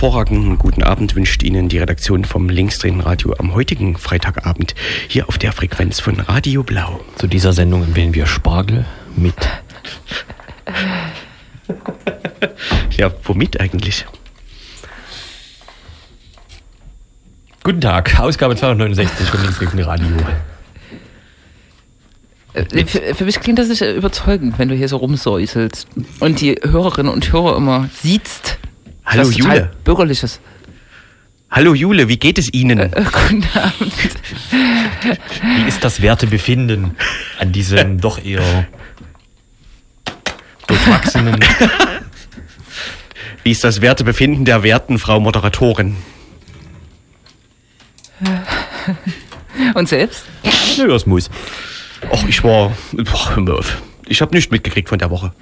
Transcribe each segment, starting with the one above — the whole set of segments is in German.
Hervorragenden guten Abend wünscht Ihnen die Redaktion vom Linksdrehen Radio am heutigen Freitagabend hier auf der Frequenz von Radio Blau. Zu dieser Sendung empfehlen wir Spargel mit. Ja, womit eigentlich? Guten Tag, Ausgabe 269 vom Linksdrehen Radio. Äh, Für, für mich klingt das nicht überzeugend, wenn du hier so rumsäuselst und die Hörerinnen und Hörer immer siehst. Hallo total Jule. Bürgerliches. Hallo Jule, wie geht es Ihnen? Äh, guten Abend. Wie ist das Wertebefinden an diesem doch eher durchwachsenen. Wie ist das Wertebefinden der werten Frau Moderatorin? Und selbst? Nö, das muss. Och, ich war. Ich habe nichts mitgekriegt von der Woche.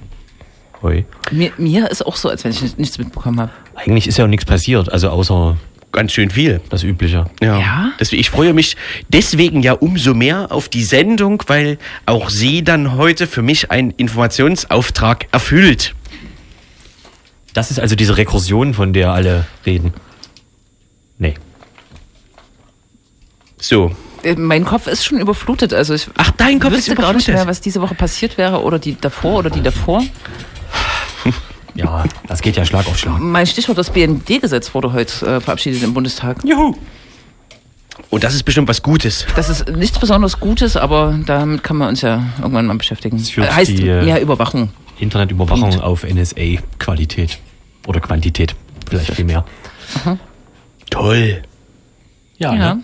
Hoi. Mir, mir ist auch so, als wenn ich nicht- nichts mitbekommen habe. Eigentlich ist ja auch nichts passiert, also außer Ganz schön viel. das Übliche. Ja. Ja? Deswegen, ich freue mich deswegen ja umso mehr auf die Sendung, weil auch sie dann heute für mich einen Informationsauftrag erfüllt. Das ist also diese Rekursion, von der alle reden. Nee. So. Äh, Mein Kopf ist schon überflutet. Also ich Ach, dein Kopf ist wüsste gar nicht überflutet. mehr, was diese Woche passiert wäre oder die davor oder die davor. Ja, das geht ja Schlag auf Schlag. Mein Stichwort, das BND-Gesetz wurde heute äh, verabschiedet im Bundestag. Juhu. Und das ist bestimmt was Gutes. Das ist nichts besonders Gutes, aber damit kann man uns ja irgendwann mal beschäftigen. Das führt Äh, heißt die, äh, mehr Überwachung. Internetüberwachung Punkt. auf NSA-Qualität. Oder Quantität. Vielleicht viel mehr. Toll. Ja, Ja. Ne?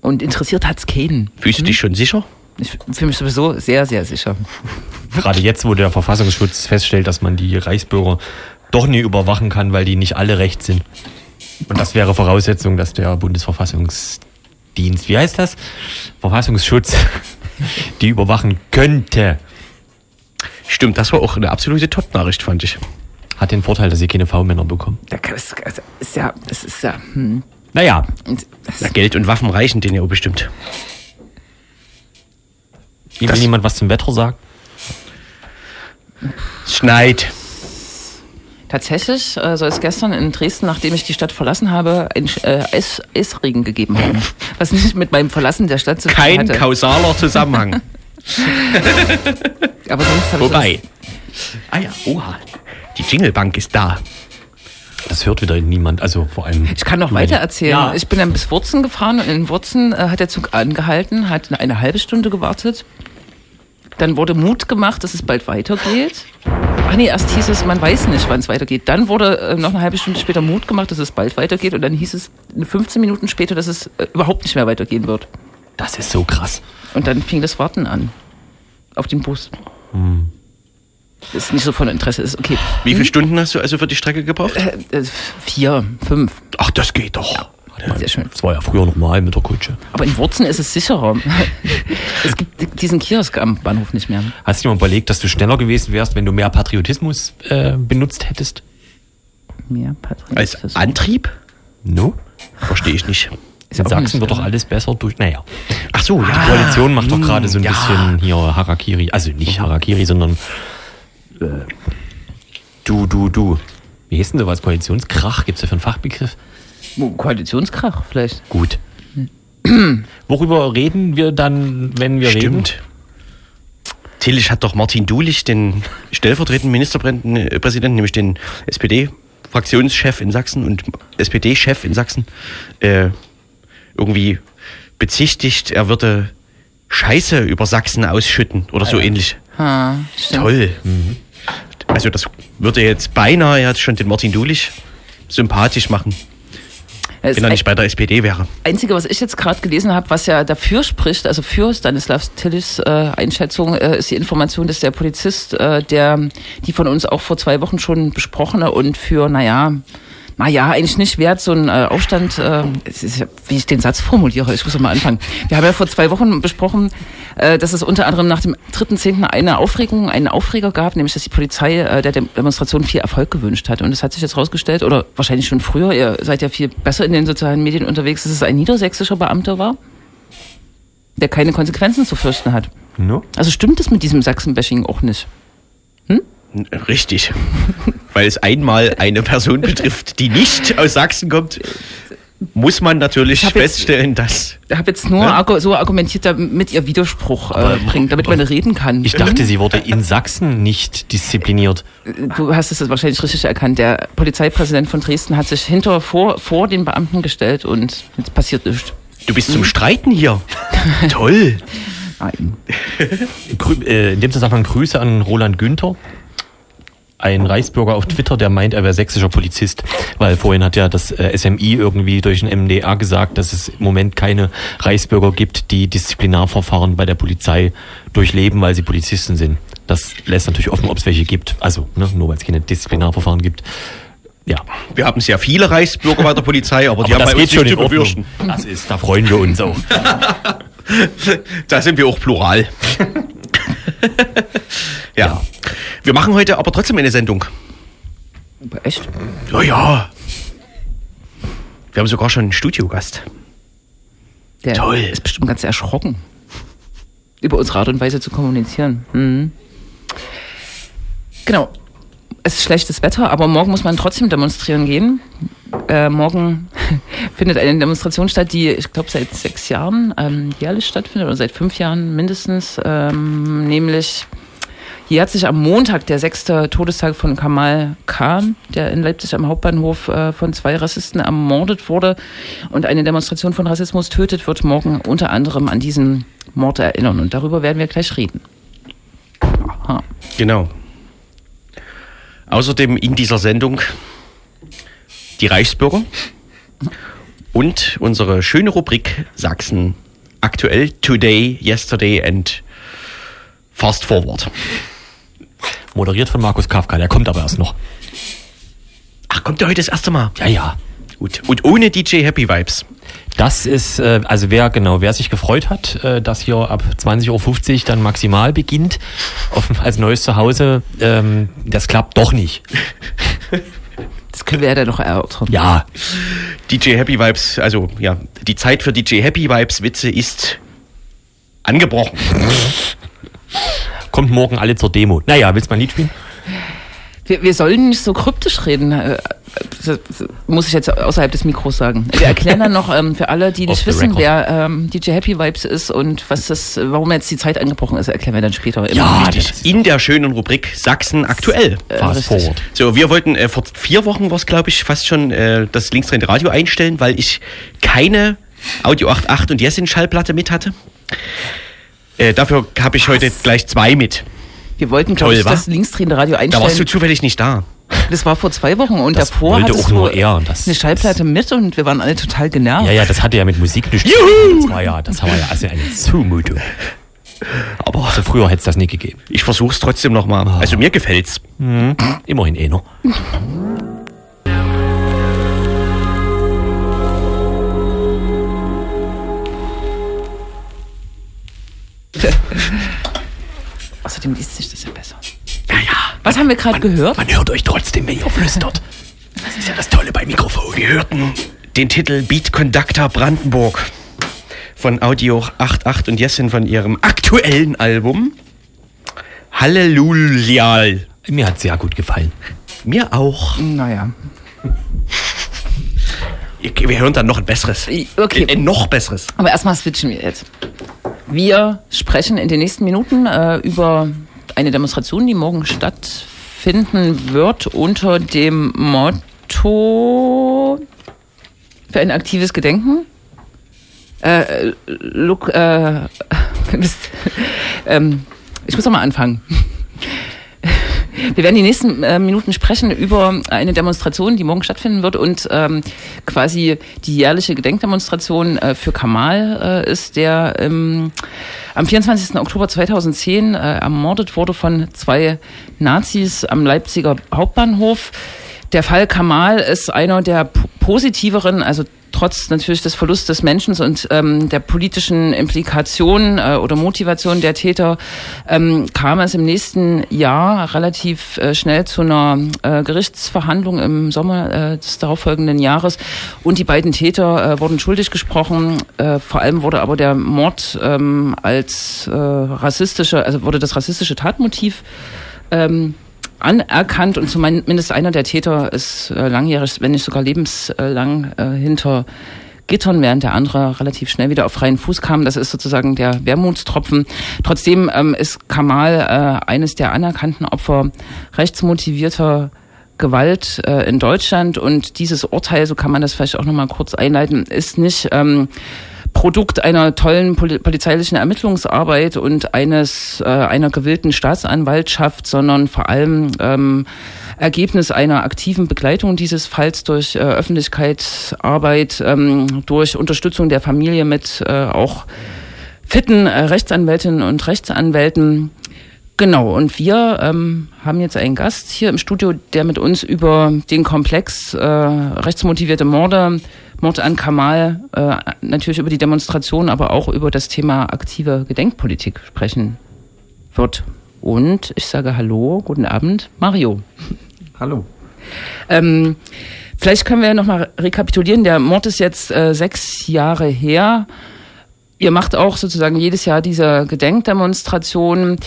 Und interessiert hat's keinen. Fühlst du dich schon sicher? Ich fühle mich sowieso sehr, sehr sicher. Gerade jetzt, wo der Verfassungsschutz feststellt, dass man die Reichsbürger doch nie überwachen kann, weil die nicht alle recht sind. Und das wäre Voraussetzung, dass der Bundesverfassungsdienst, wie heißt das? Verfassungsschutz, die überwachen könnte. Stimmt, das war auch eine absolute Top-Nachricht, fand ich. Hat den Vorteil, dass sie keine V-Männer bekommen. Da kann- Das das ist ja, das ist ja, hm. Naja, Und Geld und Waffen reichen denen ja auch bestimmt. Will Das- jemand was zum Wetter sagen? Es schneit. Tatsächlich äh, soll es gestern in Dresden, nachdem ich die Stadt verlassen habe, ein äh, Eis, Eisregen gegeben haben. Was nicht mit meinem Verlassen der Stadt zu tun Kein hatte. kausaler Zusammenhang. Aber sonst habe ich Wobei. Ah ja, oha. Die Jinglebank ist da. Das hört wieder niemand, also vor allem. Ich kann noch weiter erzählen. Ja. Ich bin dann bis Wurzen gefahren und in Wurzen äh, hat der Zug angehalten, hat eine halbe Stunde gewartet. Dann wurde Mut gemacht, dass es bald weitergeht. Ach nee, erst hieß es, man weiß nicht, wann es weitergeht. Dann wurde äh, noch eine halbe Stunde später Mut gemacht, dass es bald weitergeht. Und dann hieß es 15 Minuten später, dass es äh, überhaupt nicht mehr weitergehen wird. Das ist so krass. Und dann fing das Warten an. Auf den Bus. Ist nicht so von Interesse, ist okay. Wie viele Stunden hast du also für die Strecke gebraucht? Äh, äh, vier, fünf. Ach, das geht doch. Sehr schön. Das war ja früher normal mit der Kutsche. Aber in Wurzen ist es sicherer. es gibt diesen Kiosk am Bahnhof nicht mehr. Hast du dir mal überlegt, dass du schneller gewesen wärst, wenn du mehr Patriotismus äh, benutzt hättest? Mehr Patrick. Als Antrieb? No? Verstehe ich nicht. Ist In Sachsen nicht, wird doch ja. alles besser durch. Naja. Ach so, Die ja. Koalition macht doch gerade so ein ja. bisschen hier Harakiri. Also nicht Harakiri, sondern äh, du, du, du. Wie heißt denn sowas? Koalitionskrach? Gibt es dafür einen Fachbegriff? Koalitionskrach vielleicht. Gut. Worüber reden wir dann, wenn wir reden? Stimmt. Tillich hat doch Martin Dulich, den stellvertretenden Ministerpräsidenten, nämlich den SPD-Fraktionschef in Sachsen und SPD-Chef in Sachsen, äh, irgendwie bezichtigt, er würde Scheiße über Sachsen ausschütten oder so ähnlich. Ah, stimmt. Toll. Also das würde jetzt beinahe jetzt schon den Martin Dulich sympathisch machen, Das wenn er nicht bei der SPD wäre. Einzige, was ich jetzt gerade gelesen habe, was ja dafür spricht, also für Stanislav Tillis äh, Einschätzung, äh, ist die Information, dass der Polizist, äh, der die von uns auch vor zwei Wochen schon besprochene und für, naja, naja, eigentlich nicht wert, so ein äh, Aufstand, äh, es ist, wie ich den Satz formuliere, ich muss mal anfangen. Wir haben ja vor zwei Wochen besprochen, äh, dass es unter anderem nach dem 3.10. eine Aufregung, einen Aufreger gab, nämlich dass die Polizei äh, der Dem- Demonstration viel Erfolg gewünscht hat. Und das hat sich jetzt rausgestellt, oder wahrscheinlich schon früher, ihr seid ja viel besser in den sozialen Medien unterwegs, dass es ein niedersächsischer Beamter war, der keine Konsequenzen zu fürchten hat. No? Also stimmt es mit diesem Sachsen-Bashing auch nicht? Richtig. Weil es einmal eine Person betrifft, die nicht aus Sachsen kommt, muss man natürlich Ich hab jetzt- feststellen, dass. Ich habe jetzt nur argu so argumentiert, damit ihr Widerspruch äh, bringt, damit man reden kann. Ich dachte, sie wurde in Sachsen nicht diszipliniert. Du hast es wahrscheinlich richtig erkannt. Der Polizeipräsident von Dresden hat sich hinter vor, vor den Beamten gestellt und jetzt passiert nichts. Du bist zum Streiten hier. Toll. Nein. Grü äh, in dem Zusammenhang Grüße an Roland Günther, ein Reichsbürger auf Twitter, der meint, er wäre sächsischer Polizist, weil vorhin hat ja das äh, SMI irgendwie durch den MDR gesagt, dass es im Moment keine Reichsbürger gibt, die Disziplinarverfahren bei der Polizei durchleben, weil sie Polizisten sind. Das lässt natürlich offen, ob es welche gibt. Also ne, nur weil es keine Disziplinarverfahren gibt. Ja, Wir haben sehr viele Reichsbürger bei der Polizei, aber, die aber haben das bei uns schon zu befürchten. Das ist, da freuen wir uns auch. Da sind wir auch plural. ja. Wir machen heute aber trotzdem eine Sendung. Aber echt? Ja, ja. Wir haben sogar schon einen Studiogast. Der Toll. ist bestimmt ganz erschrocken. Über unsere Art und Weise zu kommunizieren. Mhm. Genau. Es ist schlechtes Wetter, aber morgen muss man trotzdem demonstrieren gehen. Äh, morgen findet eine Demonstration statt, die, ich glaube, seit sechs Jahren ähm, jährlich stattfindet oder seit fünf Jahren mindestens. Ähm, nämlich jährt sich am Montag der sechste Todestag von Kamal Khan, der in Leipzig am Hauptbahnhof äh, von zwei Rassisten ermordet wurde. Und eine Demonstration von Rassismus tötet wird morgen unter anderem an diesen Mord erinnern. Und darüber werden wir gleich reden. Aha. Genau. Außerdem in dieser Sendung die Reichsbürger und unsere schöne Rubrik Sachsen aktuell, Today, Yesterday and Fast Forward. Moderiert von Markus Kafka, der kommt aber erst noch. Ach, kommt der heute das erste Mal? Ja, ja. Gut. Und ohne DJ Happy Vibes. Das ist, äh, also wer genau, wer sich gefreut hat, äh, dass hier ab 20.50 Uhr dann maximal beginnt, auf, als neues Zuhause, ähm, das klappt doch nicht. Das können wir ja dann noch erörtern. Ja, DJ Happy Vibes, also ja, die Zeit für DJ Happy Vibes Witze ist angebrochen. kommt morgen alle zur Demo. Naja, willst du mal ein Lied spielen? Wir, wir sollen nicht so kryptisch reden, äh, das muss ich jetzt außerhalb des Mikros sagen. Wir erklären dann noch ähm, für alle, die nicht wissen, record. wer ähm, DJ Happy Vibes ist und was das, warum jetzt die Zeit angebrochen ist, erklären wir dann später. Ja, das In der schönen Rubrik Sachsen aktuell. forward. So, wir wollten äh, vor vier Wochen was, glaube ich, fast schon äh, das linksdrehende Radio einstellen, weil ich keine Audio 8.8 und Jessin Schallplatte mit hatte. Äh, dafür habe ich heute gleich zwei mit. Wir wollten, glaube Toll, ich, das linksdrehende Radio Da warst du einstellen. zufällig nicht da. Das war vor zwei Wochen und Das davor hattest auch nur er und das- eine Schallplatte mit und wir waren alle total genervt. Ja, ja, das hatte ja mit Musik nichts zu tun. Das war ja, das war ja also eine Zumutung. Aber Also früher hätte es das nicht gegeben. ich versuche es trotzdem nochmal. Also mir gefällt's. Immerhin eh noch. Außerdem liest sich das ja besser. Ja, ja. Was haben wir gerade gehört? Man hört euch trotzdem, wenn ihr flüstert. Das ist ja das Tolle bei Mikrofon. Wir hörten den Titel Beat Conductor Brandenburg von Audio 88 und Jessin von ihrem aktuellen Album Halleluja. Mir hat sehr gut gefallen. Mir auch. Naja. Wir hören dann noch ein besseres. Okay. Ein, ein noch besseres. Aber erstmal switchen wir jetzt. Wir sprechen in den nächsten Minuten äh, über eine Demonstration, die morgen stattfinden wird unter dem Motto für ein aktives Gedenken. Äh, look, äh, Mist. ähm, ich muss noch mal anfangen. Wir werden die nächsten äh, Minuten sprechen über eine Demonstration, die morgen stattfinden wird und ähm, quasi die jährliche Gedenkdemonstration äh, für Kamal äh, ist, der ähm, am 24. Oktober 2010 äh, ermordet wurde von zwei Nazis am Leipziger Hauptbahnhof. Der Fall Kamal ist einer der positiveren, also trotz natürlich des Verlusts des Menschen und ähm, der politischen Implikationen äh, oder Motivation der Täter ähm, kam es im nächsten Jahr relativ äh, schnell zu einer äh, Gerichtsverhandlung im Sommer äh, des darauffolgenden Jahres und die beiden Täter äh, wurden schuldig gesprochen. Äh, vor allem wurde aber der Mord ähm, als rassistische, also wurde das rassistische Tatmotiv ähm, anerkannt und zumindest einer der Täter ist äh, langjährig, wenn nicht sogar lebenslang äh, hinter Gittern, während der andere relativ schnell wieder auf freien Fuß kam. Das ist sozusagen der Wermutstropfen. Trotzdem ähm, ist Kamal äh, eines der anerkannten Opfer rechtsmotivierter Gewalt in Deutschland und dieses Urteil, so kann man das vielleicht auch nochmal kurz einleiten, ist nicht ähm, Produkt einer tollen poli polizeilichen Ermittlungsarbeit und eines äh, einer gewillten Staatsanwaltschaft, sondern vor allem ähm, Ergebnis einer aktiven Begleitung dieses Falls durch äh, Öffentlichkeitsarbeit, ähm, durch Unterstützung der Familie mit äh, auch fitten äh, Rechtsanwältinnen und Rechtsanwälten. Genau, und wir ähm, haben jetzt einen Gast hier im Studio, der mit uns über den Komplex äh, rechtsmotivierte Morde, Mord an Kamal, äh, natürlich über die Demonstration, aber auch über das Thema aktive Gedenkpolitik sprechen wird. Und ich sage Hallo, guten Abend, Mario. Hallo. Ähm, vielleicht können wir nochmal rekapitulieren. Der Mord ist jetzt äh, sechs Jahre her. Ihr macht auch sozusagen jedes Jahr diese Gedenkdemonstration.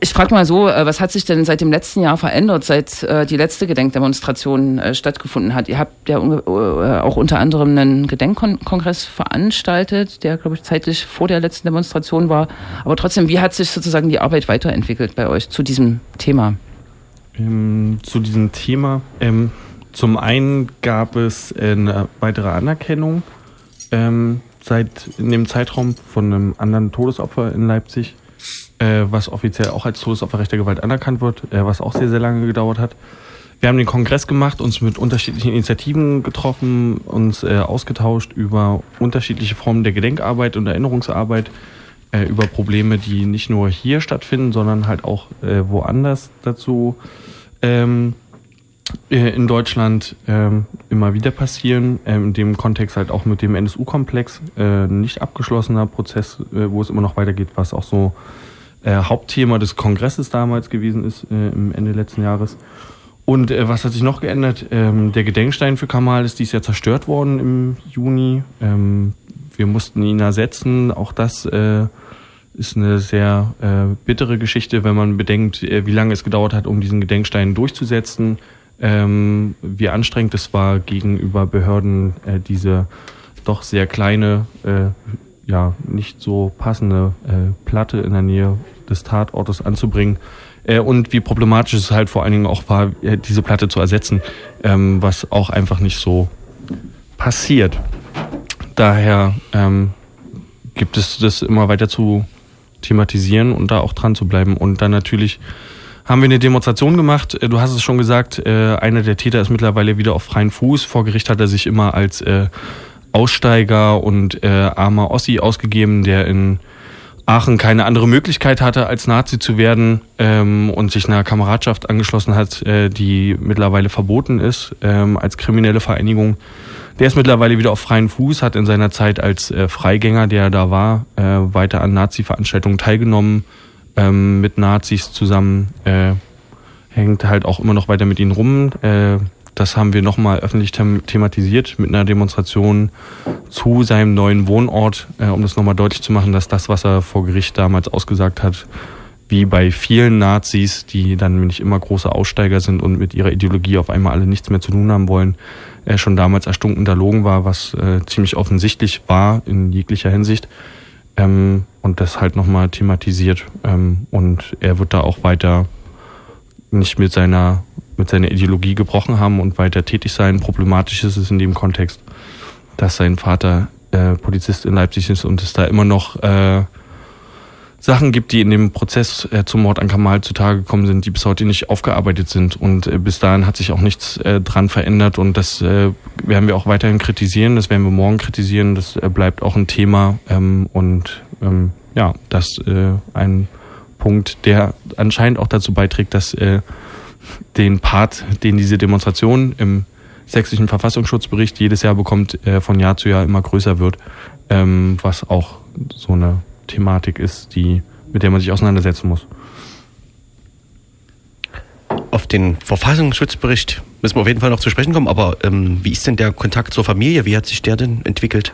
Ich frage mal so, äh, was hat sich denn seit dem letzten Jahr verändert, seit äh, die letzte Gedenkdemonstration äh, stattgefunden hat? Ihr habt ja äh, auch unter anderem einen Gedenkkongress veranstaltet, der, glaube ich, zeitlich vor der letzten Demonstration war. Aber trotzdem, wie hat sich sozusagen die Arbeit weiterentwickelt bei euch zu diesem Thema? Ähm, zu diesem Thema. Ähm, zum einen gab es eine weitere Anerkennung ähm, seit in dem Zeitraum von einem anderen Todesopfer in Leipzig, äh, was offiziell auch als Todesopfer Gewalt anerkannt wird, äh, was auch sehr, sehr lange gedauert hat. Wir haben den Kongress gemacht, uns mit unterschiedlichen Initiativen getroffen, uns äh, ausgetauscht über unterschiedliche Formen der Gedenkarbeit und Erinnerungsarbeit, äh, über Probleme, die nicht nur hier stattfinden, sondern halt auch äh, woanders dazu ähm, äh, in Deutschland ähm, immer wieder passieren. Ähm, in dem Kontext halt auch mit dem NSU-Komplex, äh, nicht abgeschlossener Prozess, wo es immer noch weitergeht, was auch so äh, Hauptthema des Kongresses damals gewesen ist, äh, im Ende letzten Jahres. Und äh, was hat sich noch geändert? Ähm, der Gedenkstein für Kamal ist dies Jahr zerstört worden im Juni. Ähm, wir mussten ihn ersetzen. Auch das äh, ist eine sehr äh, bittere Geschichte, wenn man bedenkt, äh, wie lange es gedauert hat, um diesen Gedenkstein durchzusetzen. Ähm, wie anstrengend es war, gegenüber Behörden äh, diese doch sehr kleine, äh, ja, nicht so passende äh, Platte in der Nähe des Tatortes anzubringen. Äh, und wie problematisch es halt vor allen Dingen auch war, äh, diese Platte zu ersetzen, ähm, was auch einfach nicht so passiert. Daher ähm, gibt es das immer weiter zu thematisieren und da auch dran zu bleiben. Und dann natürlich haben wir eine Demonstration gemacht. Äh, du hast es schon gesagt, äh, einer der Täter ist mittlerweile wieder auf freien Fuß. Vor Gericht hat er sich immer als äh, Aussteiger und armer Ossi ausgegeben, der in Aachen keine andere Möglichkeit hatte, als Nazi zu werden ähm, und sich einer Kameradschaft angeschlossen hat, die mittlerweile verboten ist ähm, als kriminelle Vereinigung. Der ist mittlerweile wieder auf freien Fuß, hat in seiner Zeit als äh, Freigänger, der da war, äh, weiter an Nazi-Veranstaltungen teilgenommen, ähm, mit Nazis zusammen, äh, hängt halt auch immer noch weiter mit ihnen rum. Äh, das haben wir nochmal öffentlich them thematisiert mit einer Demonstration zu seinem neuen Wohnort, äh, um das nochmal deutlich zu machen, dass das, was er vor Gericht damals ausgesagt hat, wie bei vielen Nazis, die dann nicht immer große Aussteiger sind und mit ihrer Ideologie auf einmal alle nichts mehr zu tun haben wollen, er schon damals erstunken Logen war, was äh, ziemlich offensichtlich war in jeglicher Hinsicht. Ähm, und das halt nochmal thematisiert. Ähm, und er wird da auch weiter nicht mit seiner, mit seiner Ideologie gebrochen haben und weiter tätig sein. Problematisch ist es in dem Kontext, dass sein Vater äh, Polizist in Leipzig ist und es da immer noch äh, Sachen gibt, die in dem Prozess äh, zum Mord an Kamal zutage gekommen sind, die bis heute nicht aufgearbeitet sind. Und äh, bis dahin hat sich auch nichts äh, dran verändert. Und das äh, werden wir auch weiterhin kritisieren. Das werden wir morgen kritisieren. Das äh, bleibt auch ein Thema. Ähm, und ähm, ja, das äh, ein Punkt, der anscheinend auch dazu beiträgt, dass äh, den Part, den diese Demonstration im sächsischen Verfassungsschutzbericht jedes Jahr bekommt, äh, von Jahr zu Jahr immer größer wird, ähm, was auch so eine Thematik ist, die, mit der man sich auseinandersetzen muss. Auf den Verfassungsschutzbericht müssen wir auf jeden Fall noch zu sprechen kommen, aber ähm, wie ist denn der Kontakt zur Familie? Wie hat sich der denn entwickelt?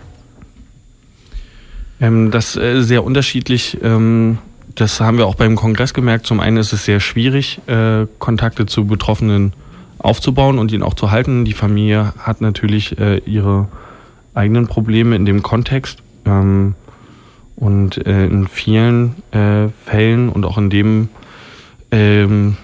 Ähm, das ist äh, sehr unterschiedlich. Ähm, das haben wir auch beim Kongress gemerkt. Zum einen ist es sehr schwierig, äh, Kontakte zu Betroffenen aufzubauen und ihn auch zu halten. Die Familie hat natürlich äh, ihre eigenen Probleme in dem Kontext. Ähm, und äh, in vielen äh, Fällen und auch in dem ähm,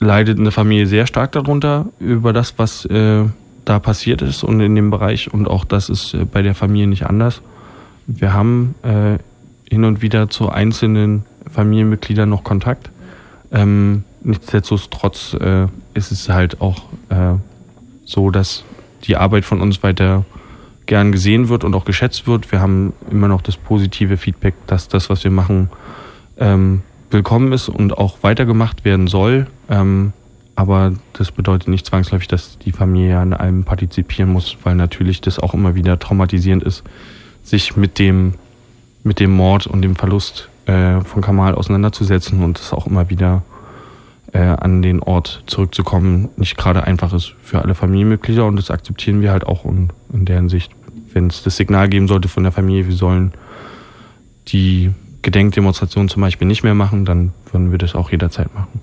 leidet eine Familie sehr stark darunter, über das, was äh, da passiert ist und in dem Bereich. Und auch das ist äh, bei der Familie nicht anders. Wir haben äh, hin und wieder zu einzelnen Familienmitgliedern noch Kontakt. Ähm, nichtsdestotrotz äh, ist es halt auch äh, so, dass die Arbeit von uns weiter gern gesehen wird und auch geschätzt wird. Wir haben immer noch das positive Feedback, dass das, was wir machen, ähm, willkommen ist und auch weitergemacht werden soll. Ähm, aber das bedeutet nicht zwangsläufig, dass die Familie an allem partizipieren muss, weil natürlich das auch immer wieder traumatisierend ist, sich mit dem, mit dem Mord und dem Verlust äh, von Kamal auseinanderzusetzen und es auch immer wieder äh, an den Ort zurückzukommen, nicht gerade einfach ist für alle Familienmitglieder und das akzeptieren wir halt auch in, in der Hinsicht. Wenn es das Signal geben sollte von der Familie, wir sollen die Gedenkdemonstration zum Beispiel nicht mehr machen, dann würden wir das auch jederzeit machen.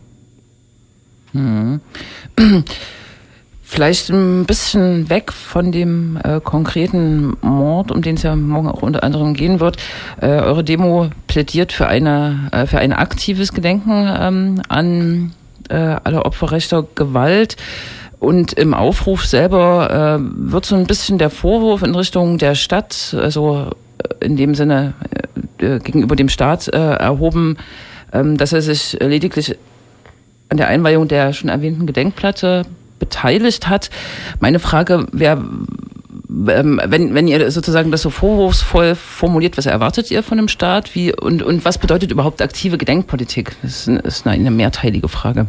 Hm. Vielleicht ein bisschen weg von dem äh, konkreten Mord, um den es ja morgen auch unter anderem gehen wird. Äh, eure Demo plädiert für eine äh, für ein aktives Gedenken ähm, an äh, aller Opfer rechter Gewalt. Und im Aufruf selber äh, wird so ein bisschen der Vorwurf in Richtung der Stadt, also äh, in dem Sinne äh, gegenüber dem Staat äh, erhoben, ähm, dass er sich lediglich an der Einweihung der schon erwähnten Gedenkplatte beteiligt hat. Meine Frage wäre, ähm, wenn, wenn ihr sozusagen das so vorwurfsvoll formuliert, was erwartet ihr von dem Staat? Wie, und, und was bedeutet überhaupt aktive Gedenkpolitik? Das ist eine, mehrteilige Frage.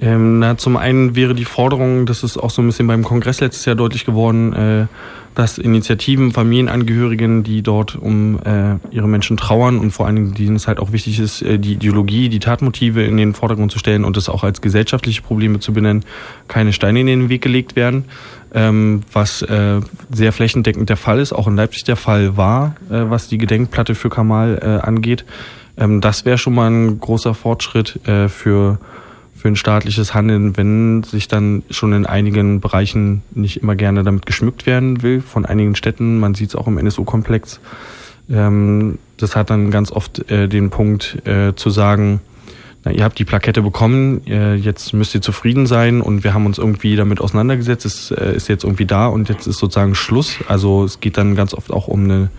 Ähm, na, zum einen wäre die Forderung, das ist auch so ein bisschen beim Kongress letztes Jahr deutlich geworden, äh, dass Initiativen, Familienangehörigen, die dort um äh, ihre Menschen trauern und vor allen Dingen, denen es halt auch wichtig ist, äh, die Ideologie, die Tatmotive in den Vordergrund zu stellen und das auch als gesellschaftliche Probleme zu benennen, keine Steine in den Weg gelegt werden. Ähm, was äh, sehr flächendeckend der Fall ist, auch in Leipzig der Fall war, äh, was die Gedenkplatte für Kamal äh, angeht. Ähm, das wäre schon mal ein großer Fortschritt äh, für für ein staatliches Handeln, wenn sich dann schon in einigen Bereichen nicht immer gerne damit geschmückt werden will, von einigen Städten. Man sieht es auch im NSU-Komplex. Ähm, das hat dann ganz oft äh, den Punkt äh, zu sagen, na, ihr habt die Plakette bekommen, äh, jetzt müsst ihr zufrieden sein und wir haben uns irgendwie damit auseinandergesetzt, es äh, ist jetzt irgendwie da und jetzt ist sozusagen Schluss. Also es geht dann ganz oft auch um eine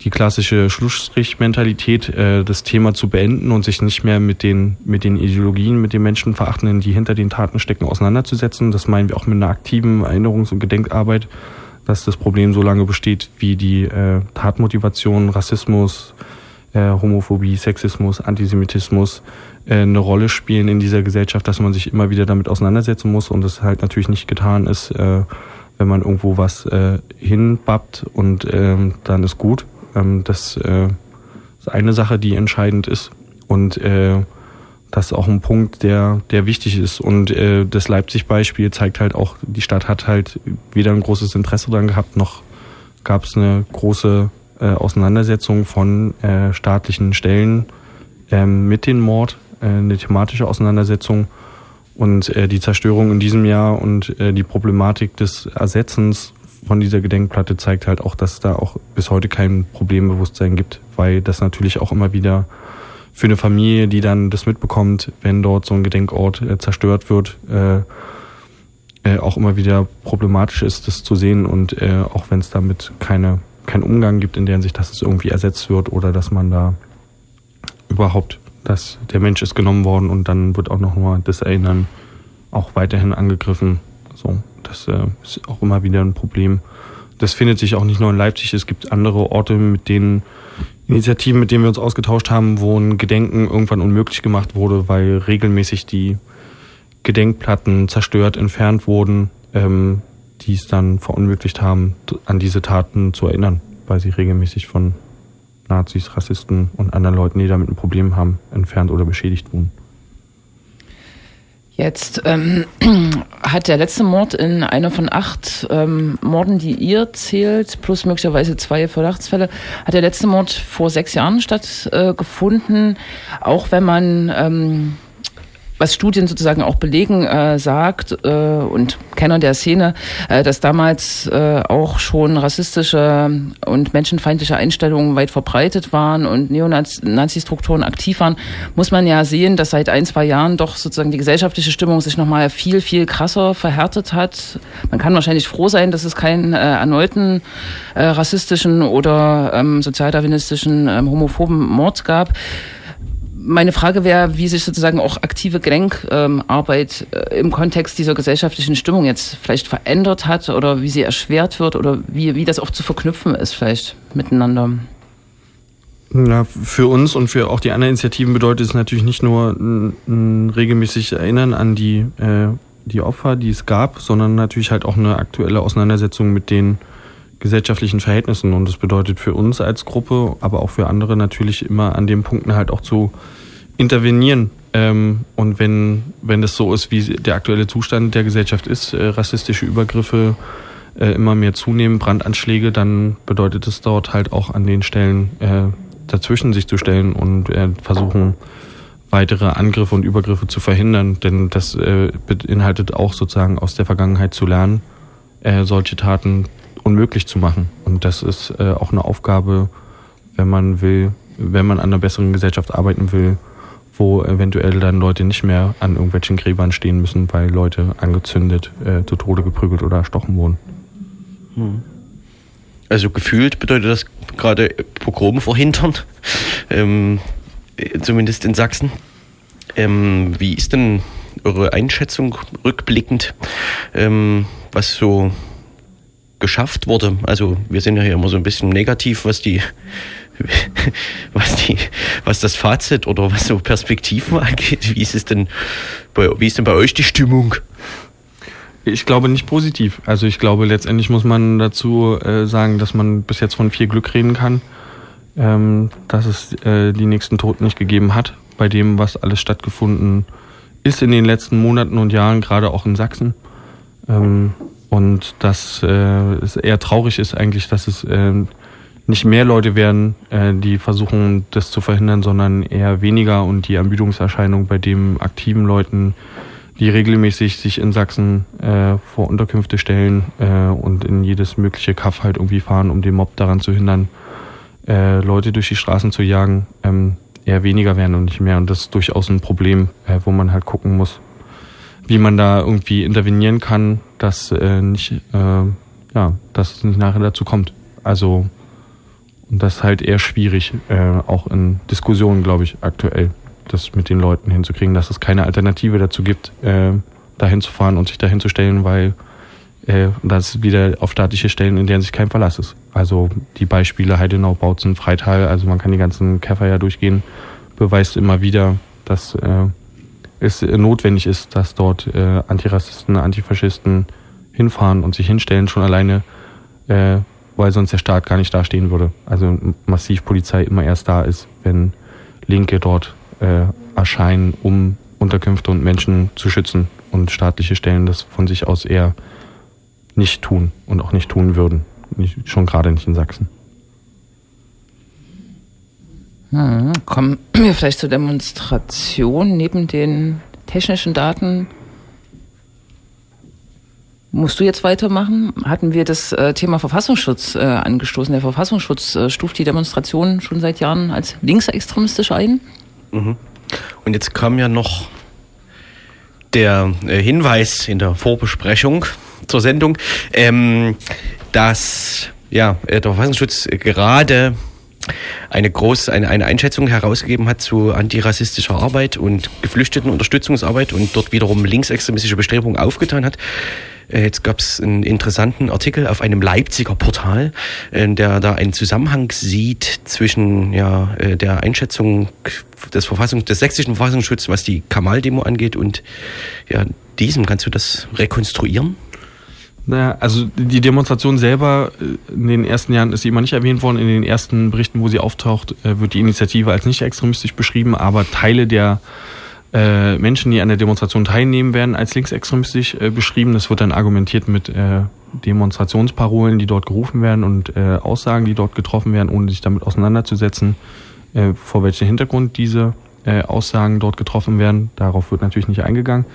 die klassische Schlussstrich-Mentalität, äh, das Thema zu beenden und sich nicht mehr mit den, mit den Ideologien, mit den Menschenverachtenden, die hinter den Taten stecken, auseinanderzusetzen. Das meinen wir auch mit einer aktiven Erinnerungs- und Gedenkarbeit, dass das Problem so lange besteht, wie die äh, Tatmotivation, Rassismus, äh, Homophobie, Sexismus, Antisemitismus äh, eine Rolle spielen in dieser Gesellschaft, dass man sich immer wieder damit auseinandersetzen muss und es halt natürlich nicht getan ist, äh, wenn man irgendwo was äh, hinbappt und ähm, dann ist gut. Ähm, das äh, ist eine Sache, die entscheidend ist. Und äh, das ist auch ein Punkt, der, der wichtig ist. Und äh, das Leipzig-Beispiel zeigt halt auch, die Stadt hat halt weder ein großes Interesse daran gehabt, noch gab es eine große äh, Auseinandersetzung von äh, staatlichen Stellen äh, mit dem Mord, äh, eine thematische Auseinandersetzung. Und äh, die Zerstörung in diesem Jahr und äh, die Problematik des Ersetzens von dieser Gedenkplatte zeigt halt auch, dass es da auch bis heute kein Problembewusstsein gibt, weil das natürlich auch immer wieder für eine Familie, die dann das mitbekommt, wenn dort so ein Gedenkort äh, zerstört wird, äh, äh, auch immer wieder problematisch ist, das zu sehen und äh, auch wenn es damit keine keinen Umgang gibt in der Hinsicht, dass es irgendwie ersetzt wird oder dass man da überhaupt, dass der Mensch ist genommen worden und dann wird auch noch mal das Erinnern auch weiterhin angegriffen. So. Das äh, ist auch immer wieder ein Problem. Das findet sich auch nicht nur in Leipzig. Es gibt andere Orte, mit denen Initiativen, mit denen wir uns ausgetauscht haben, wo ein Gedenken irgendwann unmöglich gemacht wurde, weil regelmäßig die Gedenkplatten zerstört, entfernt wurden, ähm, die es dann verunmöglicht haben, an diese Taten zu erinnern, weil sie regelmäßig von Nazis, Rassisten und anderen Leuten, die damit ein Problem haben, entfernt oder beschädigt wurden. Jetzt ähm, hat der letzte Mord in einer von acht ähm, Morden, die ihr zählt, plus möglicherweise zwei Verdachtsfälle, hat der letzte Mord vor sechs Jahren stattgefunden. Äh, auch wenn man ähm, was Studien sozusagen auch belegen, äh, sagt äh, und Kenner der Szene, äh, dass damals äh, auch schon rassistische und menschenfeindliche Einstellungen weit verbreitet waren und Neonazi-Strukturen aktiv waren, muss man ja sehen, dass seit ein, zwei Jahren doch sozusagen die gesellschaftliche Stimmung sich nochmal viel, viel krasser verhärtet hat. Man kann wahrscheinlich froh sein, dass es keinen äh, erneuten äh, rassistischen oder ähm, sozialdarwinistischen ähm, homophoben Mord gab meine Frage wäre, wie sich sozusagen auch aktive Gelenkarbeit äh, im Kontext dieser gesellschaftlichen Stimmung jetzt vielleicht verändert hat oder wie sie erschwert wird oder wie, wie das auch zu verknüpfen ist vielleicht miteinander. Ja, für uns und für auch die anderen Initiativen bedeutet es natürlich nicht nur ein, ein regelmäßig Erinnern an die, äh, die Opfer, die es gab, sondern natürlich halt auch eine aktuelle Auseinandersetzung mit den gesellschaftlichen Verhältnissen. Und das bedeutet für uns als Gruppe, aber auch für andere natürlich immer an den Punkten halt auch zu intervenieren. Ähm, und wenn, wenn das so ist, wie der aktuelle Zustand der Gesellschaft ist, äh, rassistische Übergriffe äh, immer mehr zunehmen, Brandanschläge, dann bedeutet es dort halt auch an den Stellen äh, dazwischen sich zu stellen und versuchen, weitere Angriffe und Übergriffe zu verhindern. Denn das beinhaltet auch sozusagen aus der Vergangenheit zu lernen, solche Taten unmöglich zu machen. Und das ist äh, auch eine Aufgabe, wenn man will, wenn man an einer besseren Gesellschaft arbeiten will, wo eventuell dann Leute nicht mehr an irgendwelchen Gräbern stehen müssen, weil Leute angezündet, äh, zu Tode geprügelt oder erstochen wurden. Hm. Also gefühlt bedeutet das gerade Pogrom verhindern, ähm, zumindest in Sachsen. Ähm, wie ist denn eure Einschätzung rückblickend, ähm, was so geschafft wurde. Also wir sind ja hier immer so ein bisschen negativ, was die, was die, was das Fazit oder was so Perspektiven angeht. Wie ist es denn, bei, wie ist denn bei euch die Stimmung? Ich glaube nicht positiv. Also ich glaube letztendlich muss man dazu äh, sagen, dass man bis jetzt von viel Glück reden kann, ähm, dass es äh, die nächsten Toten nicht gegeben hat, bei dem, was alles stattgefunden ist in den letzten Monaten und Jahren, gerade auch in Sachsen. Ähm, und dass äh, es eher traurig ist eigentlich, dass es äh, nicht mehr Leute werden, äh, die versuchen, das zu verhindern, sondern eher weniger und die Ermüdungserscheinung bei den aktiven Leuten, die regelmäßig sich in Sachsen äh, vor Unterkünfte stellen äh, und in jedes mögliche Kaff halt irgendwie fahren, um den Mob daran zu hindern, äh, Leute durch die Straßen zu jagen, ähm, eher weniger werden und nicht mehr. Und das ist durchaus ein Problem, äh, wo man halt gucken muss, wie man da irgendwie intervenieren kann, dass äh, nicht, äh, ja, dass es nicht nachher dazu kommt. Also und das ist halt eher schwierig, äh, auch in Diskussionen, glaube ich, aktuell, das mit den Leuten hinzukriegen, dass es keine Alternative dazu gibt, äh, dahin zu fahren und sich dahin zu stellen, weil äh, das wieder auf staatliche Stellen, in denen sich kein Verlass ist. Also die Beispiele Heidenau, Bautzen, Freital, also man kann die ganzen Käfer ja durchgehen, beweist immer wieder, dass äh, es notwendig ist, dass dort äh, Antirassisten, Antifaschisten hinfahren und sich hinstellen, schon alleine, äh, weil sonst der Staat gar nicht dastehen würde. Also massiv Polizei immer erst da ist, wenn Linke dort äh, erscheinen, um Unterkünfte und Menschen zu schützen und staatliche Stellen das von sich aus eher nicht tun und auch nicht tun würden. Nicht, schon gerade nicht in Sachsen. Hm, kommen wir vielleicht zur Demonstration neben den technischen Daten. Musst du jetzt weitermachen? Hatten wir das äh, Thema Verfassungsschutz äh, angestoßen? Der Verfassungsschutz äh, stuft die Demonstration schon seit Jahren als linksextremistisch ein. Mhm. Und jetzt kam ja noch der äh, Hinweis in der Vorbesprechung zur Sendung, ähm, dass ja, der Verfassungsschutz gerade eine große eine, eine Einschätzung herausgegeben hat zu antirassistischer Arbeit und Geflüchtetenunterstützungsarbeit und dort wiederum linksextremistische Bestrebungen aufgetan hat. Äh, jetzt gab es einen interessanten Artikel auf einem Leipziger Portal, äh, der da einen Zusammenhang sieht zwischen ja, äh, der Einschätzung des Verfassungs, des sächsischen Verfassungsschutzes, was die Kamal-Demo angeht und ja, diesem. Kannst du das rekonstruieren? Naja, also die Demonstration selber, äh, in den ersten Jahren ist sie immer nicht erwähnt worden. In den ersten Berichten, wo sie auftaucht, äh, wird die Initiative als nicht extremistisch beschrieben, aber Teile der äh, Menschen, die an der Demonstration teilnehmen, werden als linksextremistisch äh, beschrieben. Das wird dann argumentiert mit äh, Demonstrationsparolen, die dort gerufen werden und äh, Aussagen, die dort getroffen werden, ohne sich damit auseinanderzusetzen, äh, vor welchem Hintergrund diese äh, Aussagen dort getroffen werden. Darauf wird natürlich nicht eingegangen.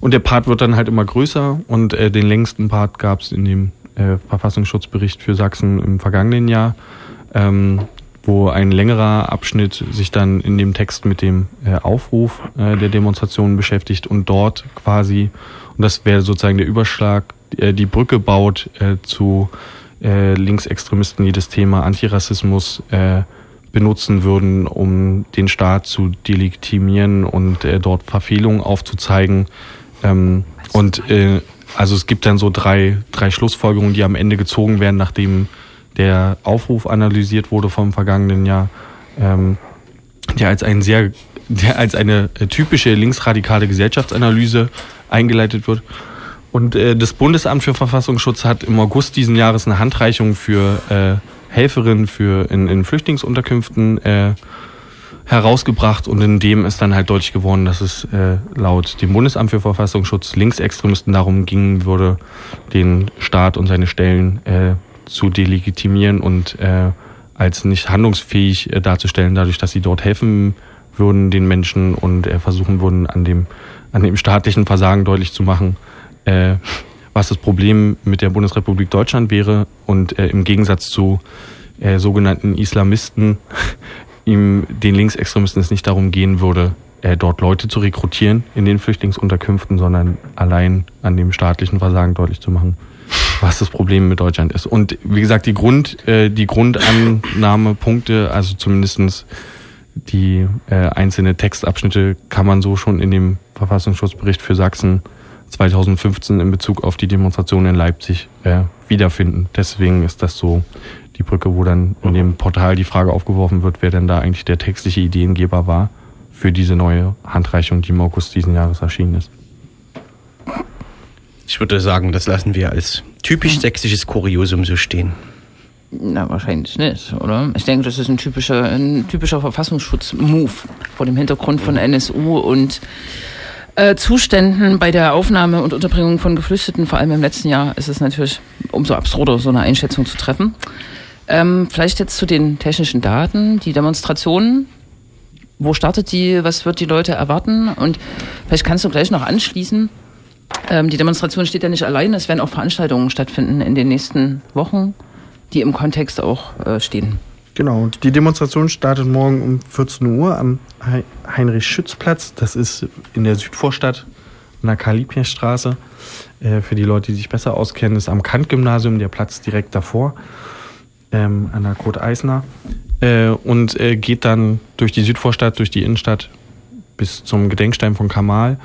Und der Part wird dann halt immer größer und äh, den längsten Part gab es in dem äh, Verfassungsschutzbericht für Sachsen im vergangenen Jahr, ähm, wo ein längerer Abschnitt sich dann in dem Text mit dem äh, Aufruf äh, der Demonstrationen beschäftigt und dort quasi, und das wäre sozusagen der Überschlag, äh, die Brücke baut äh, zu äh, Linksextremisten, die das Thema Antirassismus äh, benutzen würden, um den Staat zu delegitimieren und äh, dort Verfehlungen aufzuzeigen. Ähm, und äh, also es gibt dann so drei, drei Schlussfolgerungen, die am Ende gezogen werden, nachdem der Aufruf analysiert wurde vom vergangenen Jahr, ähm, der als ein sehr, der als eine typische linksradikale Gesellschaftsanalyse eingeleitet wird. Und äh, das Bundesamt für Verfassungsschutz hat im August diesen Jahres eine Handreichung für äh, Helferinnen für in, in Flüchtlingsunterkünften äh, herausgebracht und in dem ist dann halt deutlich geworden, dass es äh, laut dem Bundesamt für Verfassungsschutz Linksextremisten darum gingen würde, den Staat und seine Stellen äh, zu delegitimieren und äh, als nicht handlungsfähig äh, darzustellen, dadurch, dass sie dort helfen würden den Menschen und äh, versuchen würden, an dem, an dem staatlichen Versagen deutlich zu machen, äh, was das Problem mit der Bundesrepublik Deutschland wäre und äh, im Gegensatz zu äh, sogenannten Islamisten ihm den Linksextremisten es nicht darum gehen würde, äh, dort Leute zu rekrutieren in den Flüchtlingsunterkünften, sondern allein an dem staatlichen Versagen deutlich zu machen, was das Problem mit Deutschland ist. Und wie gesagt, die Grund, äh, die Grundannahmepunkte, also zumindestens die äh, einzelne Textabschnitte kann man so schon in dem Verfassungsschutzbericht für Sachsen 2015 in Bezug auf die Demonstration in Leipzig äh, wiederfinden. Deswegen ist das so die Brücke, wo dann in dem Portal die Frage aufgeworfen wird, wer denn da eigentlich der textliche Ideengeber war für diese neue Handreichung, die im August diesen Jahres erschienen ist. Ich würde sagen, das lassen wir als typisch sächsisches Kuriosum so stehen. Na, wahrscheinlich nicht, oder? Ich denke, das ist ein typischer, ein typischer Verfassungsschutz-Move vor dem Hintergrund von NSU und äh, Zuständen bei der Aufnahme und Unterbringung von Geflüchteten, vor allem im letzten Jahr, ist es natürlich umso absurder, so eine Einschätzung zu treffen. Ähm, vielleicht jetzt zu den technischen Daten, die Demonstrationen. Wo startet die? Was wird die Leute erwarten? Und vielleicht kannst du gleich noch anschließen. Ähm, die Demonstration steht ja nicht allein. Es werden auch Veranstaltungen stattfinden in den nächsten Wochen, die im Kontext auch äh, stehen. Genau, die Demonstration startet morgen um 14 Uhr am Heinrich-Schütz-Platz. Das ist in der Südvorstadt an der Karl-Liebknecht-Straße. Äh, für die Leute, die sich besser auskennen, ist am Kant-Gymnasium der Platz direkt davor, ähm, an der Kurt Eisner. Äh, und äh, geht dann durch die Südvorstadt, durch die Innenstadt bis zum Gedenkstein von Kamal.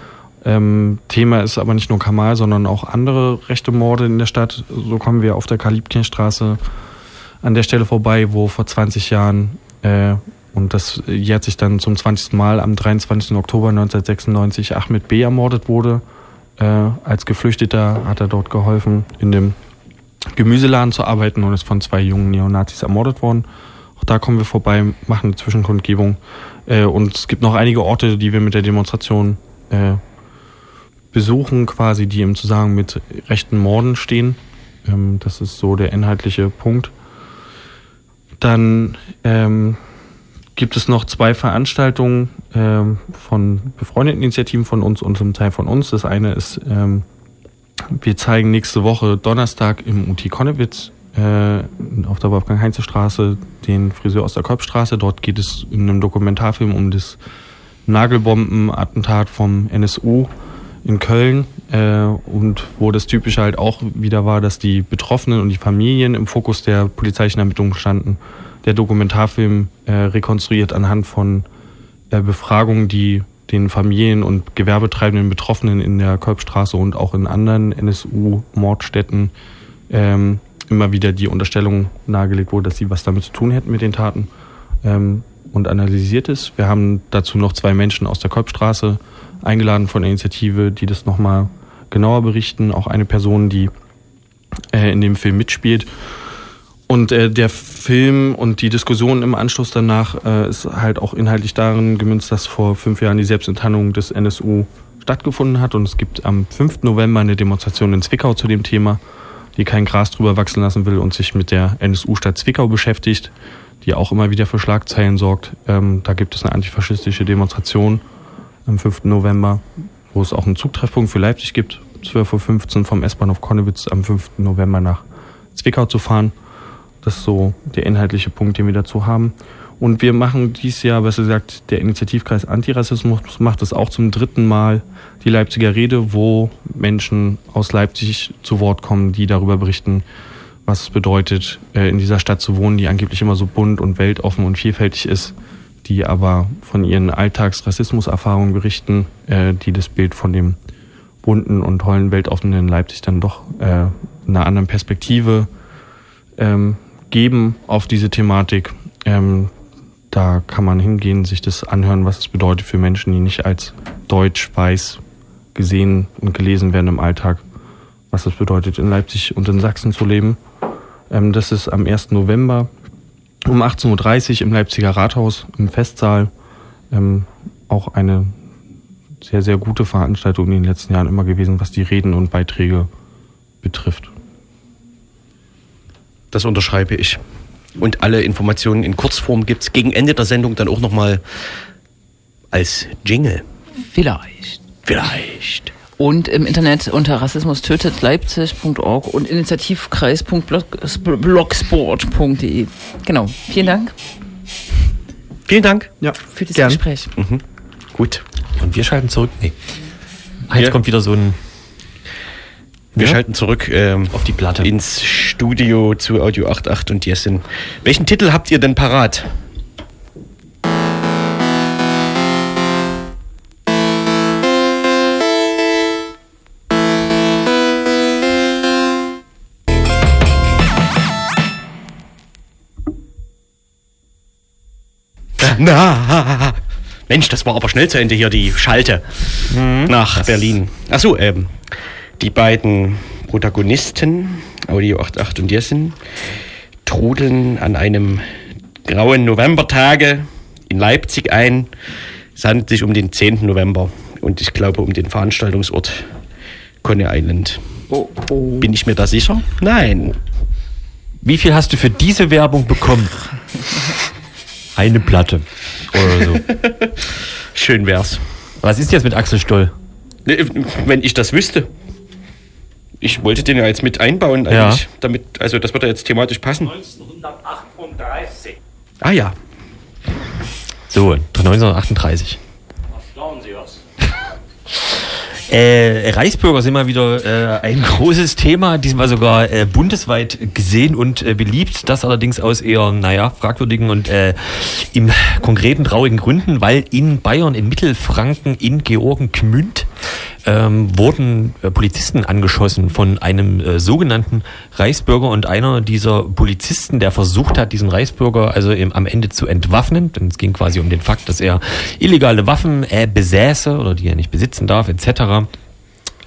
Ähm, Thema ist aber nicht nur Kamal, sondern auch andere rechte Morde in der Stadt. So kommen wir auf der Karl-Liebknecht-Straße an der Stelle vorbei, wo vor 20 Jahren, äh, und das jährt sich dann zum 20. Mal, am 23. Oktober 1996 Ahmed B. ermordet wurde. Äh, als Geflüchteter hat er dort geholfen, in dem Gemüseladen zu arbeiten und ist von zwei jungen Neonazis ermordet worden. Auch da kommen wir vorbei, machen eine Zwischenkundgebung. Äh, und es gibt noch einige Orte, die wir mit der Demonstration äh, besuchen, quasi, die im Zusammenhang mit rechten Morden stehen. Ähm, das ist so der inhaltliche Punkt. Dann ähm, gibt es noch zwei Veranstaltungen ähm, von befreundeten Initiativen von uns und zum Teil von uns. Das eine ist, ähm, wir zeigen nächste Woche Donnerstag im UT Konnewitz äh, auf der Wolfgang-Heinze-Straße den Friseur aus der Kolbstraße. Dort geht es in einem Dokumentarfilm um das Nagelbomben-Attentat vom NSU in Köln äh, und wo das Typische halt auch wieder war, dass die Betroffenen und die Familien im Fokus der polizeilichen Ermittlungen standen. Der Dokumentarfilm äh, rekonstruiert anhand von äh, Befragungen, die den Familien und gewerbetreibenden Betroffenen in der Kolbstraße und auch in anderen NSU-Mordstätten ähm, immer wieder die Unterstellung nahegelegt wurde, dass sie was damit zu tun hätten mit den Taten ähm, und analysiert ist. Wir haben dazu noch zwei Menschen aus der Kolbstraße eingeladen von der Initiative, die das nochmal genauer berichten. Auch eine Person, die äh, in dem Film mitspielt. Und äh, der Film und die Diskussion im Anschluss danach äh, ist halt auch inhaltlich darin gemünzt, dass vor fünf Jahren die Selbstenttarnung des NSU stattgefunden hat. Und es gibt am 5. November eine Demonstration in Zwickau zu dem Thema, die kein Gras drüber wachsen lassen will und sich mit der NSU-Stadt Zwickau beschäftigt, die auch immer wieder für Schlagzeilen sorgt. Ähm, da gibt es eine antifaschistische Demonstration am 5. November, wo es auch einen Zugtreffpunkt für Leipzig gibt, 12.15 Uhr vom S-Bahnhof Konnewitz am 5. November nach Zwickau zu fahren. Das ist so der inhaltliche Punkt, den wir dazu haben. Und wir machen dieses Jahr, besser gesagt, der Initiativkreis Antirassismus macht es auch zum dritten Mal die Leipziger Rede, wo Menschen aus Leipzig zu Wort kommen, die darüber berichten, was es bedeutet, äh, in dieser Stadt zu wohnen, die angeblich immer so bunt und weltoffen und vielfältig ist, die aber von ihren Alltagsrassismuserfahrungen berichten, äh, die das Bild von dem bunten und tollen, weltoffenen Leipzig dann doch äh, in einer anderen Perspektive ähm, geben auf diese Thematik. Ähm, da kann man hingehen, sich das anhören, was es bedeutet für Menschen, die nicht als deutsch, weiß gesehen und gelesen werden im Alltag, was es bedeutet, in Leipzig und in Sachsen zu leben. Ähm, das ist am 1. November um 18.30 Uhr im Leipziger Rathaus im Festsaal. Ähm, auch eine sehr, sehr gute Veranstaltung in den letzten Jahren immer gewesen, was die Reden und Beiträge betrifft. Das unterschreibe ich. Und alle Informationen in Kurzform gibt es gegen Ende der Sendung dann auch nochmal als Jingle. Vielleicht. Vielleicht. Und im Internet unter rassismustötetleipzig.org und initiativkreis.blogsport.de. Genau. Vielen Dank Vielen Dank. Ja, für das gern. Gespräch. Gut. Und wir schalten zurück. Nee. Jetzt Ja. kommt wieder so ein Wir Ja. schalten zurück ähm, auf die Platte. ins Studio zu Audio 88 und Jessin. Welchen Titel habt ihr denn parat? Na, Mensch, das war aber schnell zu Ende hier, die Schalte nach Berlin. Achso, ähm, die beiden Protagonisten, Audio 88 und Jessen, trudeln an einem grauen Novembertage in Leipzig ein. Es handelt sich um den 10. November und ich glaube um den Veranstaltungsort Coney Island. Bin ich mir da sicher? Nein. Wie viel hast du für diese Werbung bekommen? Eine Platte. Oder so. Schön wär's. Was ist jetzt mit Axel Stoll? Ne, Wenn ich das wüsste. Ich wollte den ja jetzt mit einbauen, Ja. eigentlich, damit, also das würde jetzt thematisch passen. 1938. Ah ja. So, 1938. Erstaunen Sie was? Äh, Reichsbürger sind mal wieder äh, ein großes Thema, diesmal sogar äh, bundesweit gesehen und äh, beliebt. Das allerdings aus eher, naja, fragwürdigen und äh, im konkreten traurigen Gründen, weil in Bayern, in Mittelfranken, in Georgen-Gmünd ähm, wurden äh, Polizisten angeschossen von einem äh, sogenannten Reichsbürger und einer dieser Polizisten, der versucht hat, diesen Reichsbürger also im, am Ende zu entwaffnen, denn es ging quasi um den Fakt, dass er illegale Waffen äh, besäße oder die er nicht besitzen darf, etc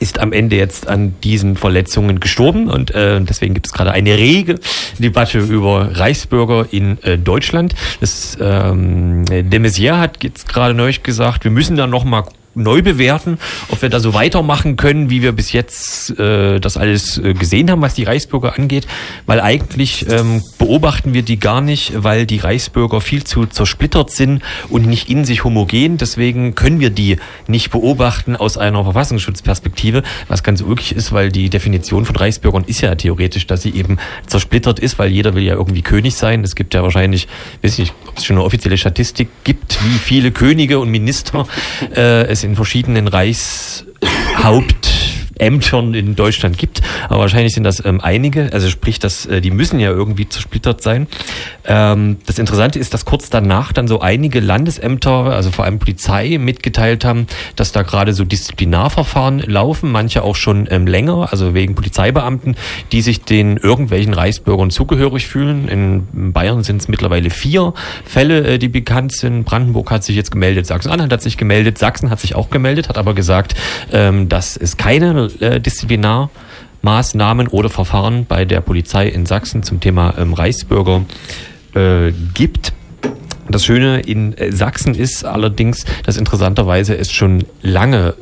ist am Ende jetzt an diesen Verletzungen gestorben und äh, deswegen gibt es gerade eine rege Debatte über Reichsbürger in äh, Deutschland. Das, ähm, de Maizière hat jetzt gerade neulich gesagt, wir müssen da noch mal neu bewerten, ob wir da so weitermachen können, wie wir bis jetzt äh, das alles äh, gesehen haben, was die Reichsbürger angeht, weil eigentlich ähm, beobachten wir die gar nicht, weil die Reichsbürger viel zu zersplittert sind und nicht in sich homogen. Deswegen können wir die nicht beobachten aus einer Verfassungsschutzperspektive, was ganz ulkig ist, weil die Definition von Reichsbürgern ist ja theoretisch, dass sie eben zersplittert ist, weil jeder will ja irgendwie König sein. Es gibt ja wahrscheinlich, weiß nicht, ob es schon eine offizielle Statistik gibt, wie viele Könige und Minister äh, es in verschiedenen Reichshaupt in Deutschland gibt, aber wahrscheinlich sind das ähm, einige, also sprich, dass äh, die müssen ja irgendwie zersplittert sein. Ähm, das Interessante ist, dass kurz danach dann so einige Landesämter, also vor allem Polizei, mitgeteilt haben, dass da gerade so Disziplinarverfahren laufen, manche auch schon ähm, länger, also wegen Polizeibeamten, die sich den irgendwelchen Reichsbürgern zugehörig fühlen. In Bayern sind es mittlerweile vier Fälle, äh, die bekannt sind. Brandenburg hat sich jetzt gemeldet, Sachsen-Anhalt hat sich gemeldet, Sachsen hat sich auch gemeldet, hat aber gesagt, ähm, dass es keine äh, Disziplinar Maßnahmen oder Verfahren bei der Polizei in Sachsen zum Thema ähm, Reichsbürger äh, gibt. Das Schöne in äh, Sachsen ist allerdings, dass interessanterweise es schon lange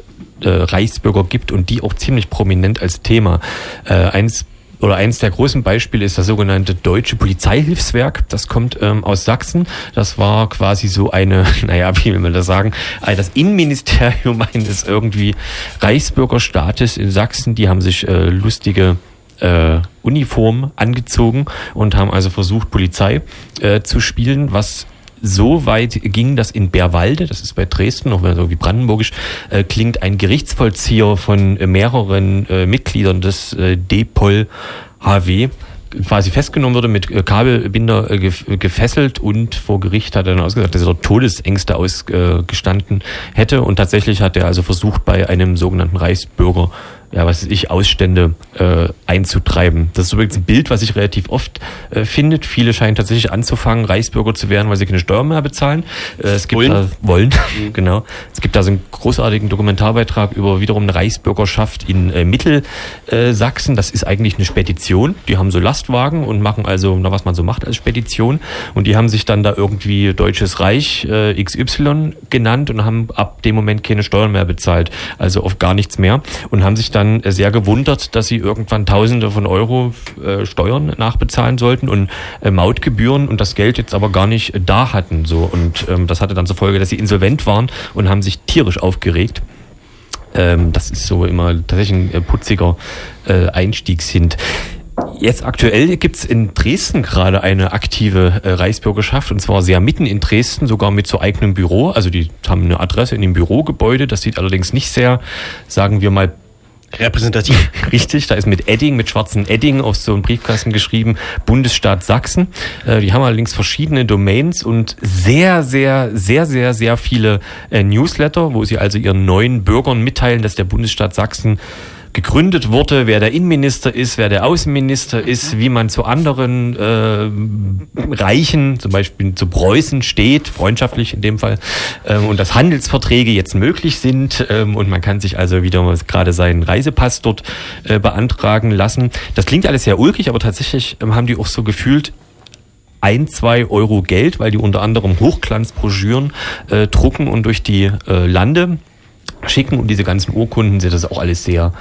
äh, Reichsbürger gibt und die auch ziemlich prominent als Thema. Äh, eins oder eins der großen Beispiele ist das sogenannte Deutsche Polizeihilfswerk. Das kommt ähm, aus Sachsen. Das war quasi so eine, naja, wie will man das sagen, das Innenministerium eines irgendwie Reichsbürgerstaates in Sachsen. Die haben sich äh, lustige äh, Uniform angezogen und haben also versucht, Polizei äh, zu spielen, was so weit ging, dass in Bärwalde, das ist bei Dresden, auch wenn es irgendwie brandenburgisch äh, klingt, ein Gerichtsvollzieher von äh, mehreren äh, Mitgliedern des äh, DPOL HW quasi festgenommen wurde, mit äh, Kabelbinder äh, gef- gefesselt und vor Gericht hat er dann ausgesagt, dass er Todesängste ausgestanden hätte. Und tatsächlich hat er also versucht, bei einem sogenannten Reichsbürger ja, was weiß ich, Ausstände äh, einzutreiben. Das ist übrigens ein Bild, was sich relativ oft äh, findet. Viele scheinen tatsächlich anzufangen, Reichsbürger zu werden, weil sie keine Steuern mehr bezahlen. Äh, es gibt Wollen. da wollen, genau. Es gibt da so einen großartigen Dokumentarbeitrag über wiederum eine Reichsbürgerschaft in äh, Mittelsachsen. Das ist eigentlich eine Spedition. Die haben so Lastwagen und machen also, na, was man so macht als Spedition. Und die haben sich dann da irgendwie Deutsches Reich äh, XY genannt und haben ab dem Moment keine Steuern mehr bezahlt. Also auf gar nichts mehr. Und haben sich dann äh, sehr gewundert, dass sie irgendwann Tausende von Euro äh, Steuern nachbezahlen sollten und äh, Mautgebühren und das Geld jetzt aber gar nicht äh, da hatten. So. Und ähm, das hatte dann zur Folge, dass sie insolvent waren und haben sich tierisch aufgeregt. Ähm, das ist so immer tatsächlich ein äh, putziger äh, Einstiegshint. Jetzt aktuell gibt's in Dresden gerade eine aktive äh, Reichsbürgerschaft und zwar sehr mitten in Dresden, sogar mit so eigenem Büro. Also die haben eine Adresse in dem Bürogebäude. Das sieht allerdings nicht sehr, sagen wir mal, Repräsentativ. Richtig, da ist mit Edding, mit schwarzen Edding auf so einen Briefkasten geschrieben, Bundesstaat Sachsen. Äh, die haben allerdings verschiedene Domains und sehr, sehr, sehr, sehr, sehr viele äh, Newsletter, wo sie also ihren neuen Bürgern mitteilen, dass der Bundesstaat Sachsen gegründet wurde, wer der Innenminister ist, wer der Außenminister ist, wie man zu anderen äh, Reichen, zum Beispiel zu Preußen steht, freundschaftlich in dem Fall, ähm, und dass Handelsverträge jetzt möglich sind ähm, und man kann sich also wieder gerade seinen Reisepass dort äh, beantragen lassen. Das klingt alles sehr ulkig, aber tatsächlich ähm, haben die auch so gefühlt ein, zwei Euro Geld, weil die unter anderem Hochglanzbroschüren äh, drucken und durch die äh, Lande schicken und diese ganzen Urkunden sieht das auch alles sehr,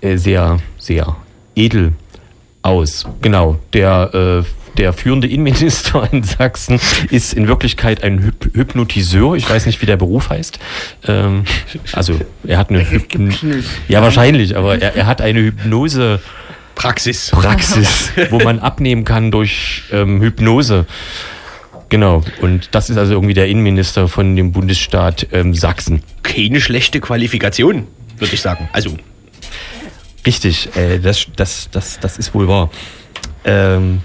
äh, sehr, sehr edel aus. Genau, der, äh, der führende Innenminister in Sachsen ist in Wirklichkeit ein Hyp Hypnotiseur. Ich weiß nicht, wie der Beruf heißt. Ähm, also er hat eine Hypn ja wahrscheinlich, aber er, er hat eine Hypnose Praxis. Praxis, wo man abnehmen kann durch ähm, Hypnose. Genau. Und das ist also irgendwie der Innenminister von dem Bundesstaat ähm, Sachsen. Keine schlechte Qualifikation, würde ich sagen. Also, Richtig, äh, das, das, das, das ist wohl wahr. Ähm,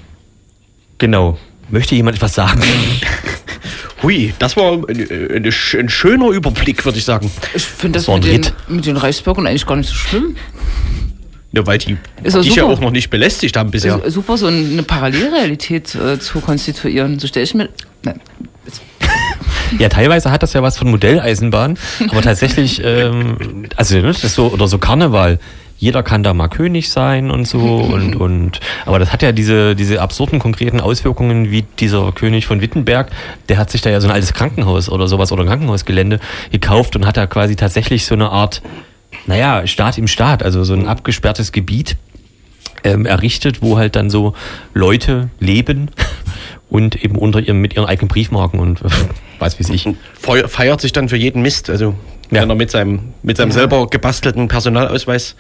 genau. Möchte jemand etwas sagen? hui, das war eine, sch- ein schöner Überblick, würde ich sagen. Ich finde das, Das ein mit den, mit den Reichsbürgern eigentlich gar nicht so schlimm. Ja, weil die Ist dich ja auch noch nicht belästigt haben bisher. Su- Super, so eine Parallelrealität äh, zu konstituieren. So stelle ich mir. Nein. Ja, teilweise hat das ja was von Modelleisenbahn, aber tatsächlich, ähm, also ne, das ist so oder so Karneval. Jeder kann da mal König sein und so und und aber das hat ja diese diese absurden konkreten Auswirkungen wie dieser König von Wittenberg, der hat sich da ja so ein altes Krankenhaus oder sowas oder ein Krankenhausgelände gekauft und hat da quasi tatsächlich so eine Art naja, Staat im Staat, also so ein abgesperrtes Gebiet ähm, errichtet, wo halt dann so Leute leben und eben unter ihrem mit ihren eigenen Briefmarken und äh, was weiß ich. Feu- Feiert sich dann für jeden Mist. Also, Ja. wenn er mit seinem, mit seinem selber gebastelten Personalausweis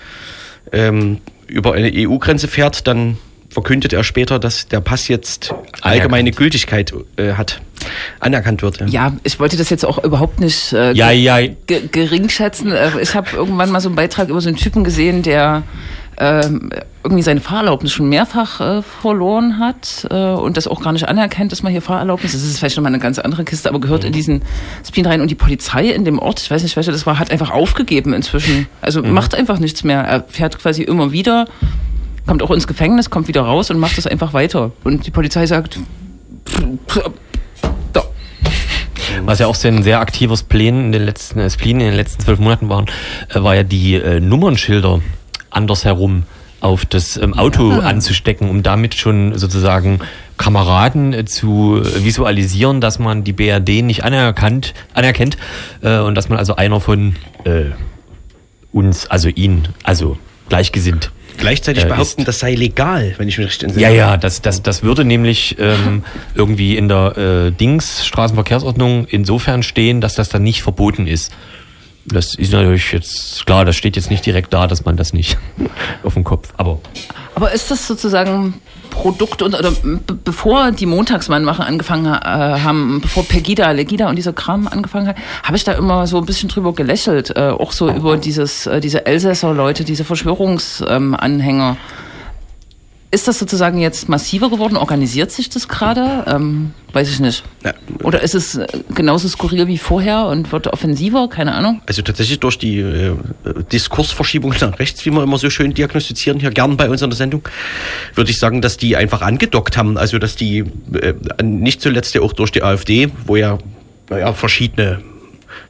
ähm, über eine EU-Grenze fährt, dann verkündet er später, dass der Pass jetzt allgemeine Gültigkeit äh, hat, anerkannt wird. Ja, ich wollte das jetzt auch überhaupt nicht äh, Ja, ge- ja. ge gering schätzen. Äh, Ich habe irgendwann mal so einen Beitrag über so einen Typen gesehen, der ähm, irgendwie seine Fahrerlaubnis schon mehrfach äh, verloren hat äh, und das auch gar nicht anerkennt, dass man hier Fahrerlaubnis ist. Das ist vielleicht nochmal eine ganz andere Kiste, aber gehört in diesen Spin rein. Und die Polizei in dem Ort, ich weiß nicht, welcher das war, hat einfach aufgegeben inzwischen. Also macht einfach nichts mehr. Er fährt quasi immer wieder, kommt auch ins Gefängnis, kommt wieder raus und macht das einfach weiter. Und die Polizei sagt, da. Was ja auch so ein sehr aktives Plan in den letzten, äh, Spleen in den letzten zwölf Monaten waren, äh, war ja die äh, Nummernschilder andersherum auf das ähm, Auto anzustecken, um damit schon sozusagen Kameraden äh, zu visualisieren, dass man die BRD nicht anerkannt, anerkennt äh, und dass man also einer von äh, uns, also ihn, also gleichgesinnt Gleichzeitig Äh, behaupten, ist- das sei legal, wenn ich mich richtig entsinne. ja, ja, das, das, das würde nämlich ähm, irgendwie in der äh, Dings Straßenverkehrsordnung insofern stehen, dass das dann nicht verboten ist. Das ist natürlich jetzt klar, das steht jetzt nicht direkt da, dass man das nicht auf dem Kopf. Aber Aber ist das sozusagen Produkt und oder be bevor die Montagsmannmacher angefangen äh, haben, bevor Pegida, Legida und dieser Kram angefangen hat, habe ich da immer so ein bisschen drüber gelächelt, äh, auch so über dieses äh, diese Elsässer Leute, diese Verschwörungsanhänger. Ähm. Ist das sozusagen jetzt massiver geworden? Organisiert sich das gerade? Ähm, weiß ich nicht. Ja. Oder ist es äh, genauso skurril wie vorher und wird offensiver? Keine Ahnung. Also tatsächlich durch die äh, Diskursverschiebung nach rechts, wie wir immer so schön diagnostizieren, hier gern bei uns in der Sendung, würde ich sagen, dass die einfach angedockt haben. Also dass die äh, nicht zuletzt ja auch durch die AfD, wo ja, naja, verschiedene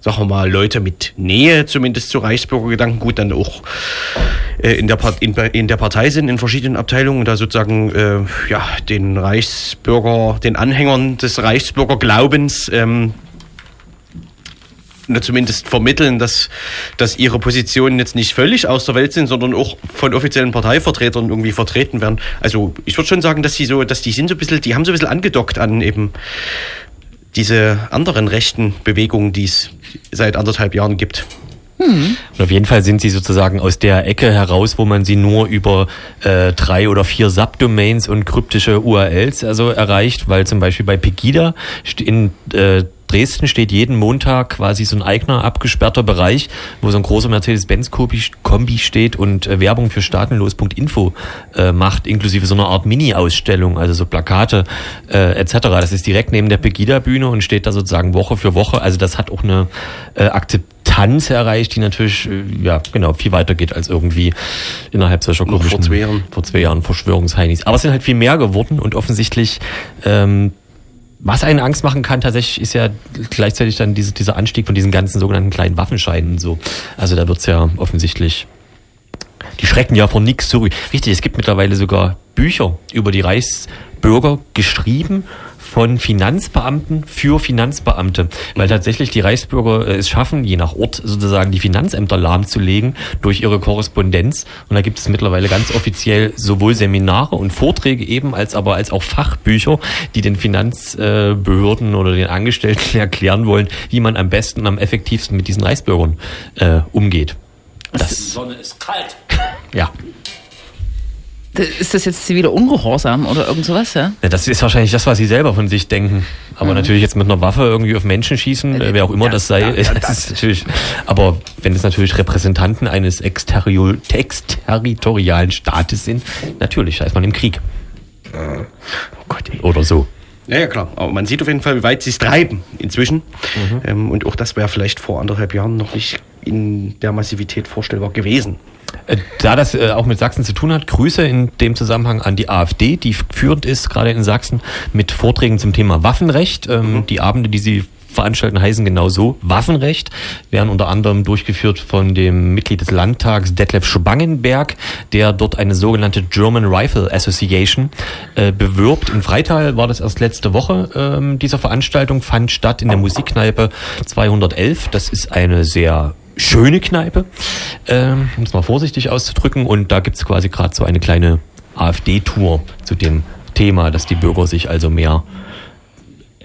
sagen wir mal, Leute mit Nähe zumindest zu Reichsbürgergedanken gut dann auch äh, in, der Part, in, in der Partei sind, in verschiedenen Abteilungen, da sozusagen äh, ja, den Reichsbürger, den Anhängern des Reichsbürgerglaubens ähm, zumindest vermitteln, dass, dass ihre Positionen jetzt nicht völlig aus der Welt sind, sondern auch von offiziellen Parteivertretern irgendwie vertreten werden. Also ich würde schon sagen, dass die so, dass die sind so ein bisschen, die haben so ein bisschen angedockt an eben diese anderen rechten Bewegungen, die es seit anderthalb Jahren gibt. Und auf jeden Fall sind sie sozusagen aus der Ecke heraus, wo man sie nur über äh, drei oder vier Subdomains und kryptische URLs also erreicht, weil zum Beispiel bei Pegida in äh, Dresden steht jeden Montag quasi so ein eigener abgesperrter Bereich, wo so ein großer Mercedes-Benz-Kombi Kombi steht und äh, Werbung für staatenlos.info äh, macht, inklusive so einer Art Mini-Ausstellung, also so Plakate äh, etc. Das ist direkt neben der Pegida-Bühne und steht da sozusagen Woche für Woche. Also das hat auch eine äh, Akzeptanz erreicht, die natürlich äh, ja genau viel weiter geht als irgendwie innerhalb solcher Noch vor komischen- zwei Jahren. vor zwei Jahren Verschwörungsheinis. Aber es sind halt viel mehr geworden und offensichtlich ähm, was einen Angst machen kann, tatsächlich ist ja gleichzeitig dann diese, dieser Anstieg von diesen ganzen sogenannten kleinen Waffenscheinen und so. Also da wird's ja offensichtlich, die schrecken ja vor nichts zurück. Richtig, es gibt mittlerweile sogar Bücher über die Reichsbürger geschrieben von Finanzbeamten für Finanzbeamte, weil tatsächlich die Reichsbürger äh, es schaffen, je nach Ort sozusagen die Finanzämter lahmzulegen durch ihre Korrespondenz. Und da gibt es mittlerweile ganz offiziell sowohl Seminare und Vorträge eben, als aber als auch Fachbücher, die den Finanzbehörden oder den Angestellten erklären wollen, wie man am besten und am effektivsten mit diesen Reichsbürgern äh, umgeht. Die Das, Sonne ist kalt. ja. Ist das jetzt ziviler Ungehorsam oder irgend sowas, ja? Ja, das ist wahrscheinlich das, was sie selber von sich denken. Aber natürlich jetzt mit einer Waffe irgendwie auf Menschen schießen, äh, wer auch immer Ja, das sei, ja, das das ist natürlich. Aber wenn es natürlich Repräsentanten eines exterritorialen Staates sind, natürlich, da ist man im Krieg. Oh Gott, ey. Oder so. Ja, ja, klar. Aber man sieht auf jeden Fall, wie weit sie es treiben inzwischen. Ähm, und auch das wäre vielleicht vor anderthalb Jahren noch nicht in der Massivität vorstellbar gewesen. Äh, Da das äh, auch mit Sachsen zu tun hat, Grüße in dem Zusammenhang an die AfD, die führend ist, gerade in Sachsen, mit Vorträgen zum Thema Waffenrecht. Ähm, Die Abende, die sie veranstalten, heißen genau so Waffenrecht, werden unter anderem durchgeführt von dem Mitglied des Landtags Detlef Spangenberg, der dort eine sogenannte German Rifle Association äh, bewirbt. In Freital war das erst letzte Woche. Ähm, dieser Veranstaltung fand statt in der Musikkneipe 211. Das ist eine sehr schöne Kneipe, ähm, um es mal vorsichtig auszudrücken. Und da gibt's quasi gerade so eine kleine AfD-Tour zu dem Thema, dass die Bürger sich also mehr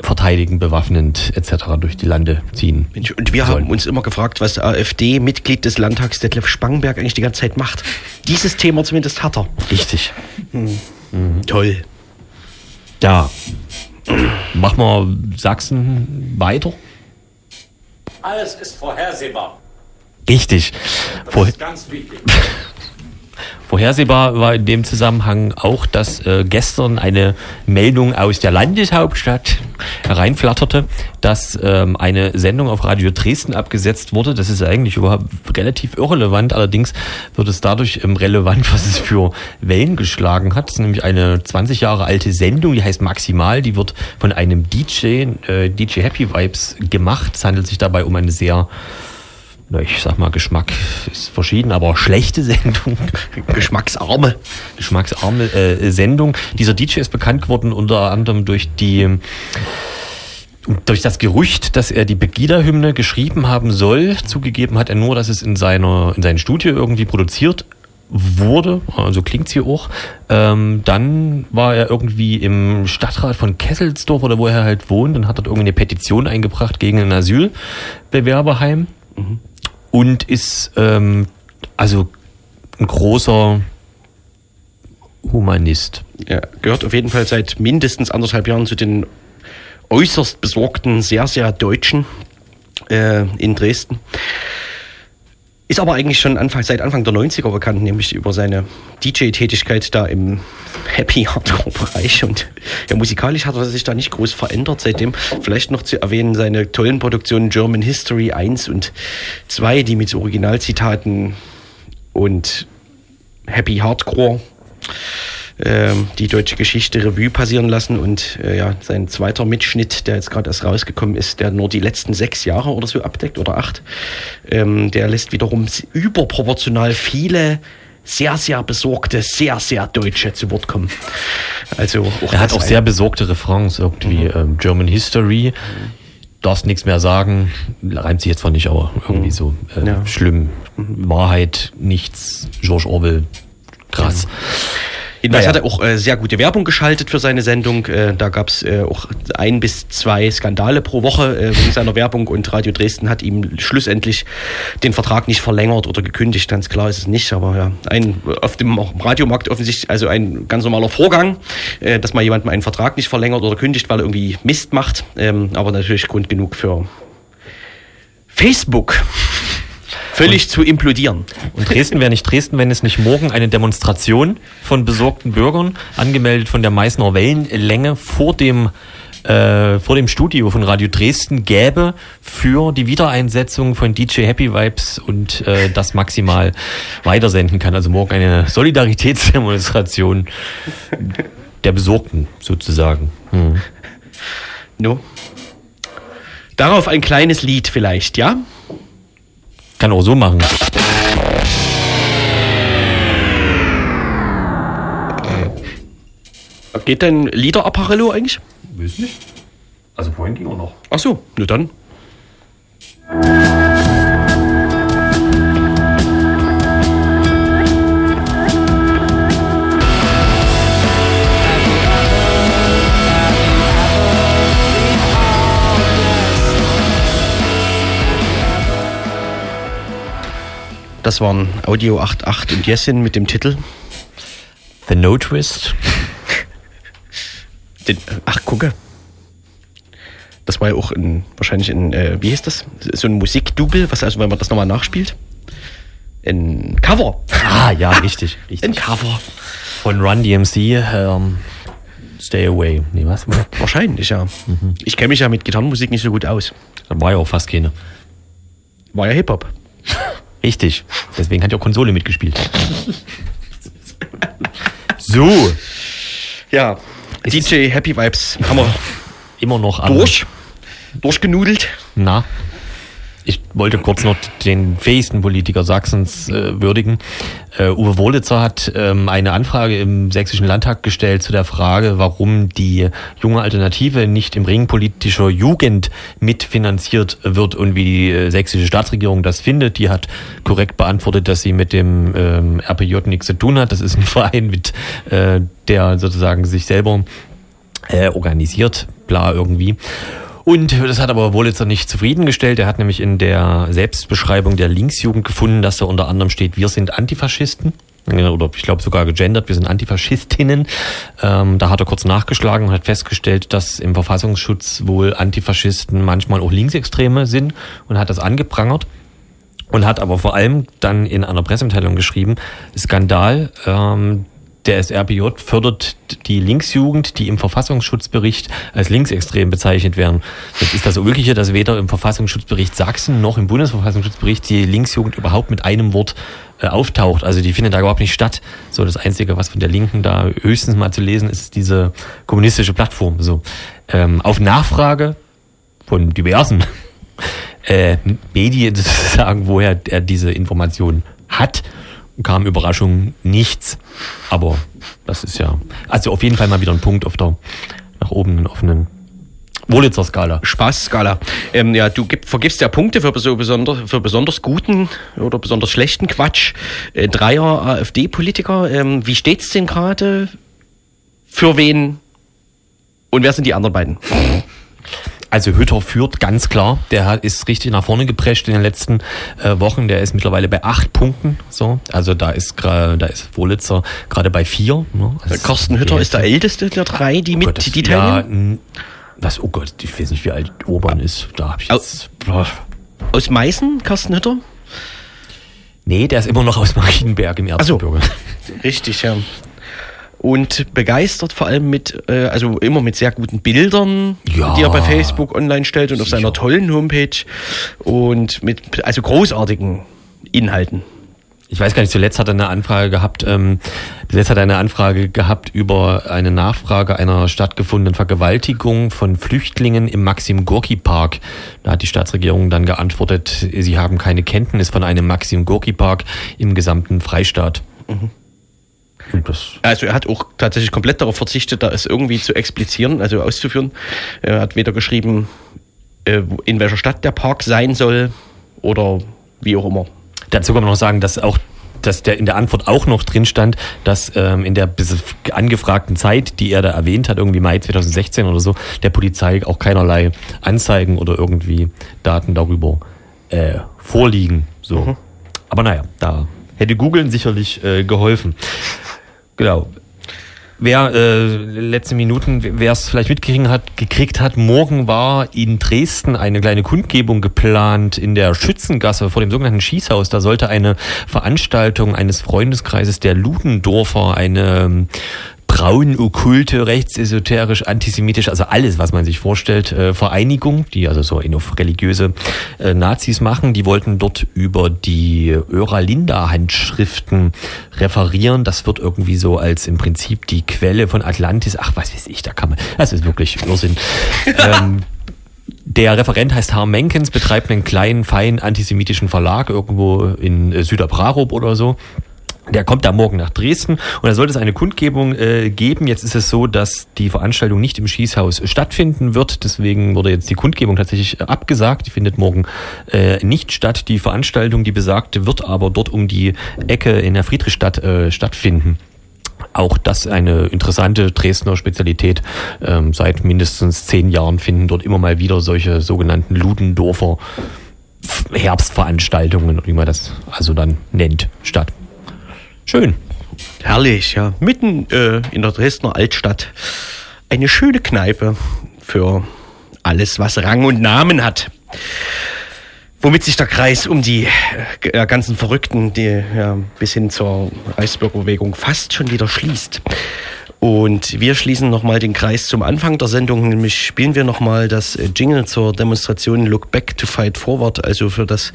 verteidigen, bewaffnend etc. durch die Lande ziehen. Mensch, und wir sollen. haben uns immer gefragt, was AfD-Mitglied des Landtags Detlef Spangenberg eigentlich die ganze Zeit macht. Dieses Thema zumindest hat er. Richtig. Toll. Ja. Machen wir Sachsen weiter? Alles ist vorhersehbar. Richtig. Vor ist ganz wichtig. Vorhersehbar war in dem Zusammenhang auch, dass äh, gestern eine Meldung aus der Landeshauptstadt hereinflatterte, dass ähm, eine Sendung auf Radio Dresden abgesetzt wurde. Das ist eigentlich überhaupt relativ irrelevant. Allerdings wird es dadurch ähm, relevant, was es für Wellen geschlagen hat. Es ist nämlich eine 20 Jahre alte Sendung, die heißt Maximal. Die wird von einem DJ, äh, DJ Happy Vibes gemacht. Es handelt sich dabei um eine sehr na, ich sag mal, Geschmack ist verschieden, aber schlechte Sendung. Geschmacksarme. geschmacksarme äh, Sendung. Dieser DJ ist bekannt geworden unter anderem durch die durch das Gerücht, dass er die Pegida-Hymne geschrieben haben soll. Zugegeben hat er nur, dass es in seiner in seinem Studio irgendwie produziert wurde, also klingt's hier auch. Ähm, dann war er irgendwie im Stadtrat von Kesselsdorf oder wo er halt wohnt und hat dort irgendwie eine Petition eingebracht gegen ein Asylbewerberheim und ist ähm, also ein großer Humanist. Ja, gehört auf jeden Fall seit mindestens anderthalb Jahren zu den äußerst besorgten, sehr, sehr Deutschen äh, in Dresden. Ist aber eigentlich schon Anfang, seit Anfang der 90er bekannt, nämlich über seine DJ-Tätigkeit da im Happy Hardcore-Bereich. Und ja, musikalisch hat er sich da nicht groß verändert seitdem. Vielleicht noch zu erwähnen seine tollen Produktionen German History 1 und 2, die mit Originalzitaten und Happy Hardcore die deutsche Geschichte Revue passieren lassen und äh, ja, sein zweiter Mitschnitt, der jetzt gerade erst rausgekommen ist, der nur die letzten sechs Jahre oder so abdeckt oder acht, ähm, der lässt wiederum überproportional viele sehr, sehr besorgte, sehr, sehr Deutsche zu Wort kommen. Also Er hat auch sehr besorgte Refrains irgendwie. Ähm, German History. Darfst nichts mehr sagen. Reimt sich jetzt zwar nicht, aber irgendwie so äh, Ja. schlimm. Wahrheit, nichts. George Orwell. Krass. Jedenfalls Naja. hat er auch äh, sehr gute Werbung geschaltet für seine Sendung. Äh, da gab es äh, auch ein bis zwei Skandale pro Woche äh, wegen seiner Werbung und Radio Dresden hat ihm schlussendlich den Vertrag nicht verlängert oder gekündigt. Ganz klar ist es nicht, aber ja, ein auf dem Radiomarkt offensichtlich also ein ganz normaler Vorgang, äh, dass mal jemand mal einen Vertrag nicht verlängert oder kündigt, weil er irgendwie Mist macht. Ähm, aber natürlich Grund genug für Facebook völlig zu implodieren. Und Dresden wäre nicht Dresden, wenn es nicht morgen eine Demonstration von besorgten Bürgern, angemeldet von der Meißner Wellenlänge, vor dem, äh, vor dem Studio von Radio Dresden gäbe für die Wiedereinsetzung von DJ Happy Vibes und äh, das maximal weitersenden kann. Also morgen eine Solidaritätsdemonstration der Besorgten sozusagen. Hm. No. Darauf ein kleines Lied vielleicht, ja? Kann auch so machen. Geht dein Liederapparello eigentlich? Weiß nicht. Also vorhin ging auch noch. Ach so, nur dann. Das waren Audio 88 und Jessin mit dem Titel. The No Twist. Den, ach, gucke. Das war ja auch ein, wahrscheinlich ein, äh, wie hieß das? So ein Musikdouble, was also, wenn man das nochmal nachspielt? Ein Cover. Ah, ja, richtig. richtig. Ein Cover. Von Run DMC, ähm, Stay Away. Nee, was? Wahrscheinlich, ja. Ich kenne mich ja mit Gitarrenmusik nicht so gut aus. Da war ja auch fast keine. War ja Hip-Hop. Richtig. Deswegen hat ja auch Konsole mitgespielt. so. Ja. DJ Happy Vibes haben wir Immer noch an. durch. Durchgenudelt. Na. Ich wollte kurz noch den fähigsten Politiker Sachsens äh, würdigen. Äh, Uwe Wohlitzer hat ähm, eine Anfrage im Sächsischen Landtag gestellt zu der Frage, warum die junge Alternative nicht im Ring politischer Jugend mitfinanziert wird und wie die äh, sächsische Staatsregierung das findet. Die hat korrekt beantwortet, dass sie mit dem ähm, RPJ nichts zu tun hat. Das ist ein Verein, mit äh, der sozusagen sich selber äh, organisiert, bla irgendwie. Und das hat aber Wohlitzer nicht zufriedengestellt. Er hat nämlich in der Selbstbeschreibung der Linksjugend gefunden, dass da unter anderem steht, wir sind Antifaschisten. Oder ich glaube sogar gegendert, wir sind Antifaschistinnen. Ähm, da hat er kurz nachgeschlagen und hat festgestellt, dass im Verfassungsschutz wohl Antifaschisten manchmal auch Linksextreme sind und hat das angeprangert und hat aber vor allem dann in einer Pressemitteilung geschrieben, Skandal, ähm, der SRBJ fördert die Linksjugend, die im Verfassungsschutzbericht als linksextrem bezeichnet werden. Jetzt ist das Ulkige, dass weder im Verfassungsschutzbericht Sachsen noch im Bundesverfassungsschutzbericht die Linksjugend überhaupt mit einem Wort äh, auftaucht. Also die findet da überhaupt nicht statt. So das Einzige, was von der Linken da höchstens mal zu lesen ist, ist diese kommunistische Plattform. So ähm, auf Nachfrage von diversen äh, Medien sozusagen, woher er diese Information hat, kam Überraschung nichts. Aber das ist ja, also auf jeden Fall mal wieder ein Punkt auf der nach oben offenen Wolitzer Skala. Spaßskala. Ähm, ja, du gib, vergibst ja Punkte für, so besonders, für besonders guten oder besonders schlechten Quatsch. Äh, Dreier AfD-Politiker. Ähm, wie steht's denn gerade? Für wen? Und wer sind die anderen beiden? Also Hütter führt ganz klar. Der hat, ist richtig nach vorne geprescht in den letzten äh, Wochen. Der ist mittlerweile bei acht Punkten. So, also da ist da ist Wolitzer gerade bei vier. Ne? Also Carsten Hütter ist der älteste der drei, die Oh mit, Gott, das- die ja, teilnehmen. n- was? Oh Gott, ich weiß nicht, wie alt Urban ist. Da hab ich jetzt. Boah. Aus Meißen, Carsten Hütter? Nee, der ist immer noch aus Marienberg im. Erzgebirge. Richtig, ja. Und begeistert vor allem mit, äh, also immer mit sehr guten Bildern, Ja. die er bei Facebook online stellt und auf Sicher. seiner tollen Homepage und mit, also großartigen Inhalten. Ich weiß gar nicht, zuletzt hat er eine Anfrage gehabt, ähm, zuletzt hat er eine Anfrage gehabt über eine Nachfrage einer stattgefundenen Vergewaltigung von Flüchtlingen im Maxim Gorki Park. Da hat die Staatsregierung dann geantwortet, sie haben keine Kenntnis von einem Maxim Gorki Park im gesamten Freistaat. Und das Also er hat auch tatsächlich komplett darauf verzichtet, da es irgendwie zu explizieren, also auszuführen. Er hat weder geschrieben, äh, in welcher Stadt der Park sein soll oder wie auch immer. Dazu kann man noch sagen, dass auch dass der in der Antwort auch noch drin stand, dass ähm, in der angefragten Zeit, die er da erwähnt hat, irgendwie Mai 2016 oder so, der Polizei auch keinerlei Anzeigen oder irgendwie Daten darüber äh, vorliegen. So. Aber naja, da hätte Googeln sicherlich äh, geholfen. Genau. Wer äh, letzte Minuten, wer es vielleicht mitgekriegt hat, gekriegt hat, morgen war in Dresden eine kleine Kundgebung geplant in der Schützengasse vor dem sogenannten Schießhaus. Da sollte eine Veranstaltung eines Freundeskreises der Ludendorfer, eine ähm, braun okkulte, rechtsesoterisch, antisemitisch, also alles, was man sich vorstellt, äh, Vereinigung, die also so religiöse äh, Nazis machen, die wollten dort über die Öralinda-Handschriften referieren. Das wird irgendwie so als im Prinzip die Quelle von Atlantis, ach was weiß ich, da kann man, das ist wirklich Irrsinn. ähm, der Referent heißt Harm Menkens, betreibt einen kleinen, feinen antisemitischen Verlag irgendwo in äh, Süderbrarup oder so. Der kommt da morgen nach Dresden und da sollte es eine Kundgebung äh, geben. Jetzt ist es so, dass die Veranstaltung nicht im Schießhaus stattfinden wird. Deswegen wurde jetzt die Kundgebung tatsächlich äh, abgesagt. Die findet morgen äh, nicht statt. Die Veranstaltung, die besagte, wird aber dort um die Ecke in der Friedrichstadt äh, stattfinden. Auch das eine interessante Dresdner Spezialität. Ähm, seit mindestens zehn Jahren finden dort immer mal wieder solche sogenannten Ludendorfer Herbstveranstaltungen, wie man das also dann nennt, statt. Schön. Herrlich, ja. Mitten äh, in der Dresdner Altstadt. Eine schöne Kneipe für alles, was Rang und Namen hat. Womit sich der Kreis um die äh, ganzen Verrückten, die ja, bis hin zur Reichsbürgerbewegung fast schon wieder schließt. Und wir schließen nochmal den Kreis zum Anfang der Sendung, nämlich spielen wir nochmal das äh, Jingle zur Demonstration Look Back to Fight Forward, also für das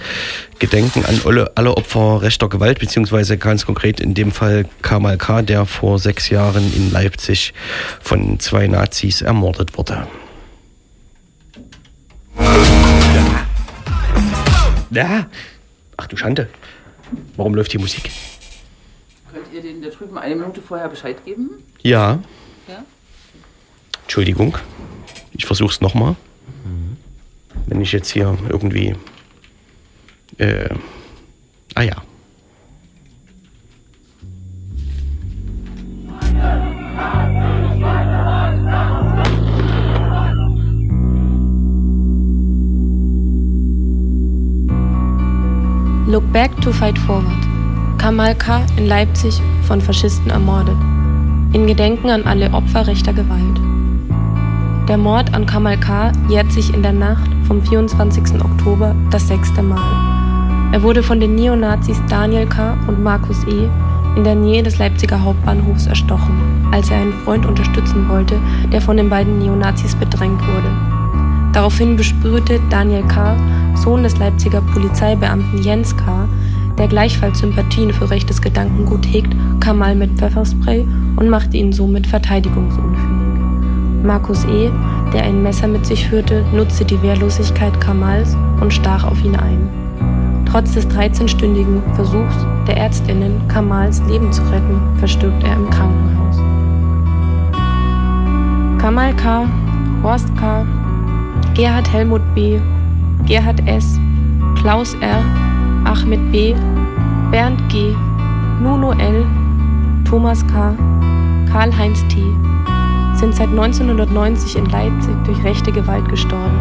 Gedenken an alle, Opfer rechter Gewalt, beziehungsweise ganz konkret in dem Fall Kamal K., der vor sechs Jahren in Leipzig von zwei Nazis ermordet wurde. Ja. Ach du Schande. Warum läuft hier Musik? Könnt ihr den da drüben eine Minute vorher Bescheid geben? Ja. Ja? Entschuldigung. Ich versuch's nochmal. Wenn ich jetzt hier irgendwie. Äh, ah ja. Look back to fight forward. Kamal K. in Leipzig von Faschisten ermordet. In Gedenken an alle Opfer rechter Gewalt. Der Mord an Kamal K. jährt sich in der Nacht vom 24. Oktober das sechste Mal. Er wurde von den Neonazis Daniel K. und Markus E. in der Nähe des Leipziger Hauptbahnhofs erstochen, als er einen Freund unterstützen wollte, der von den beiden Neonazis bedrängt wurde. Daraufhin bespürte Daniel K., Sohn des Leipziger Polizeibeamten Jens K., der gleichfalls Sympathien für rechtes Gedankengut hegt, Kamal mit Pfefferspray und machte ihn somit verteidigungsunfähig. Markus E., der ein Messer mit sich führte, nutzte die Wehrlosigkeit Kamals und stach auf ihn ein. Trotz des 13-stündigen Versuchs der Ärztinnen, Kamals Leben zu retten, verstirbt er im Krankenhaus. Kamal K., Horst K., Gerhard Helmut B., Gerhard S., Klaus R., Ahmed B., Bernd G., Nuno L., Thomas K., Karl-Heinz T. sind seit 1990 in Leipzig durch rechte Gewalt gestorben.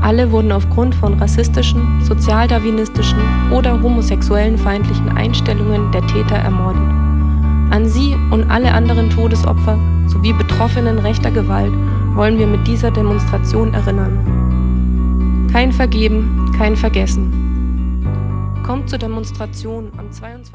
Alle wurden aufgrund von rassistischen, sozialdarwinistischen oder homosexuellen feindlichen Einstellungen der Täter ermordet. An sie und alle anderen Todesopfer sowie Betroffenen rechter Gewalt wollen wir mit dieser Demonstration erinnern. Kein Vergeben, kein Vergessen. Kommt zur Demonstration am 22.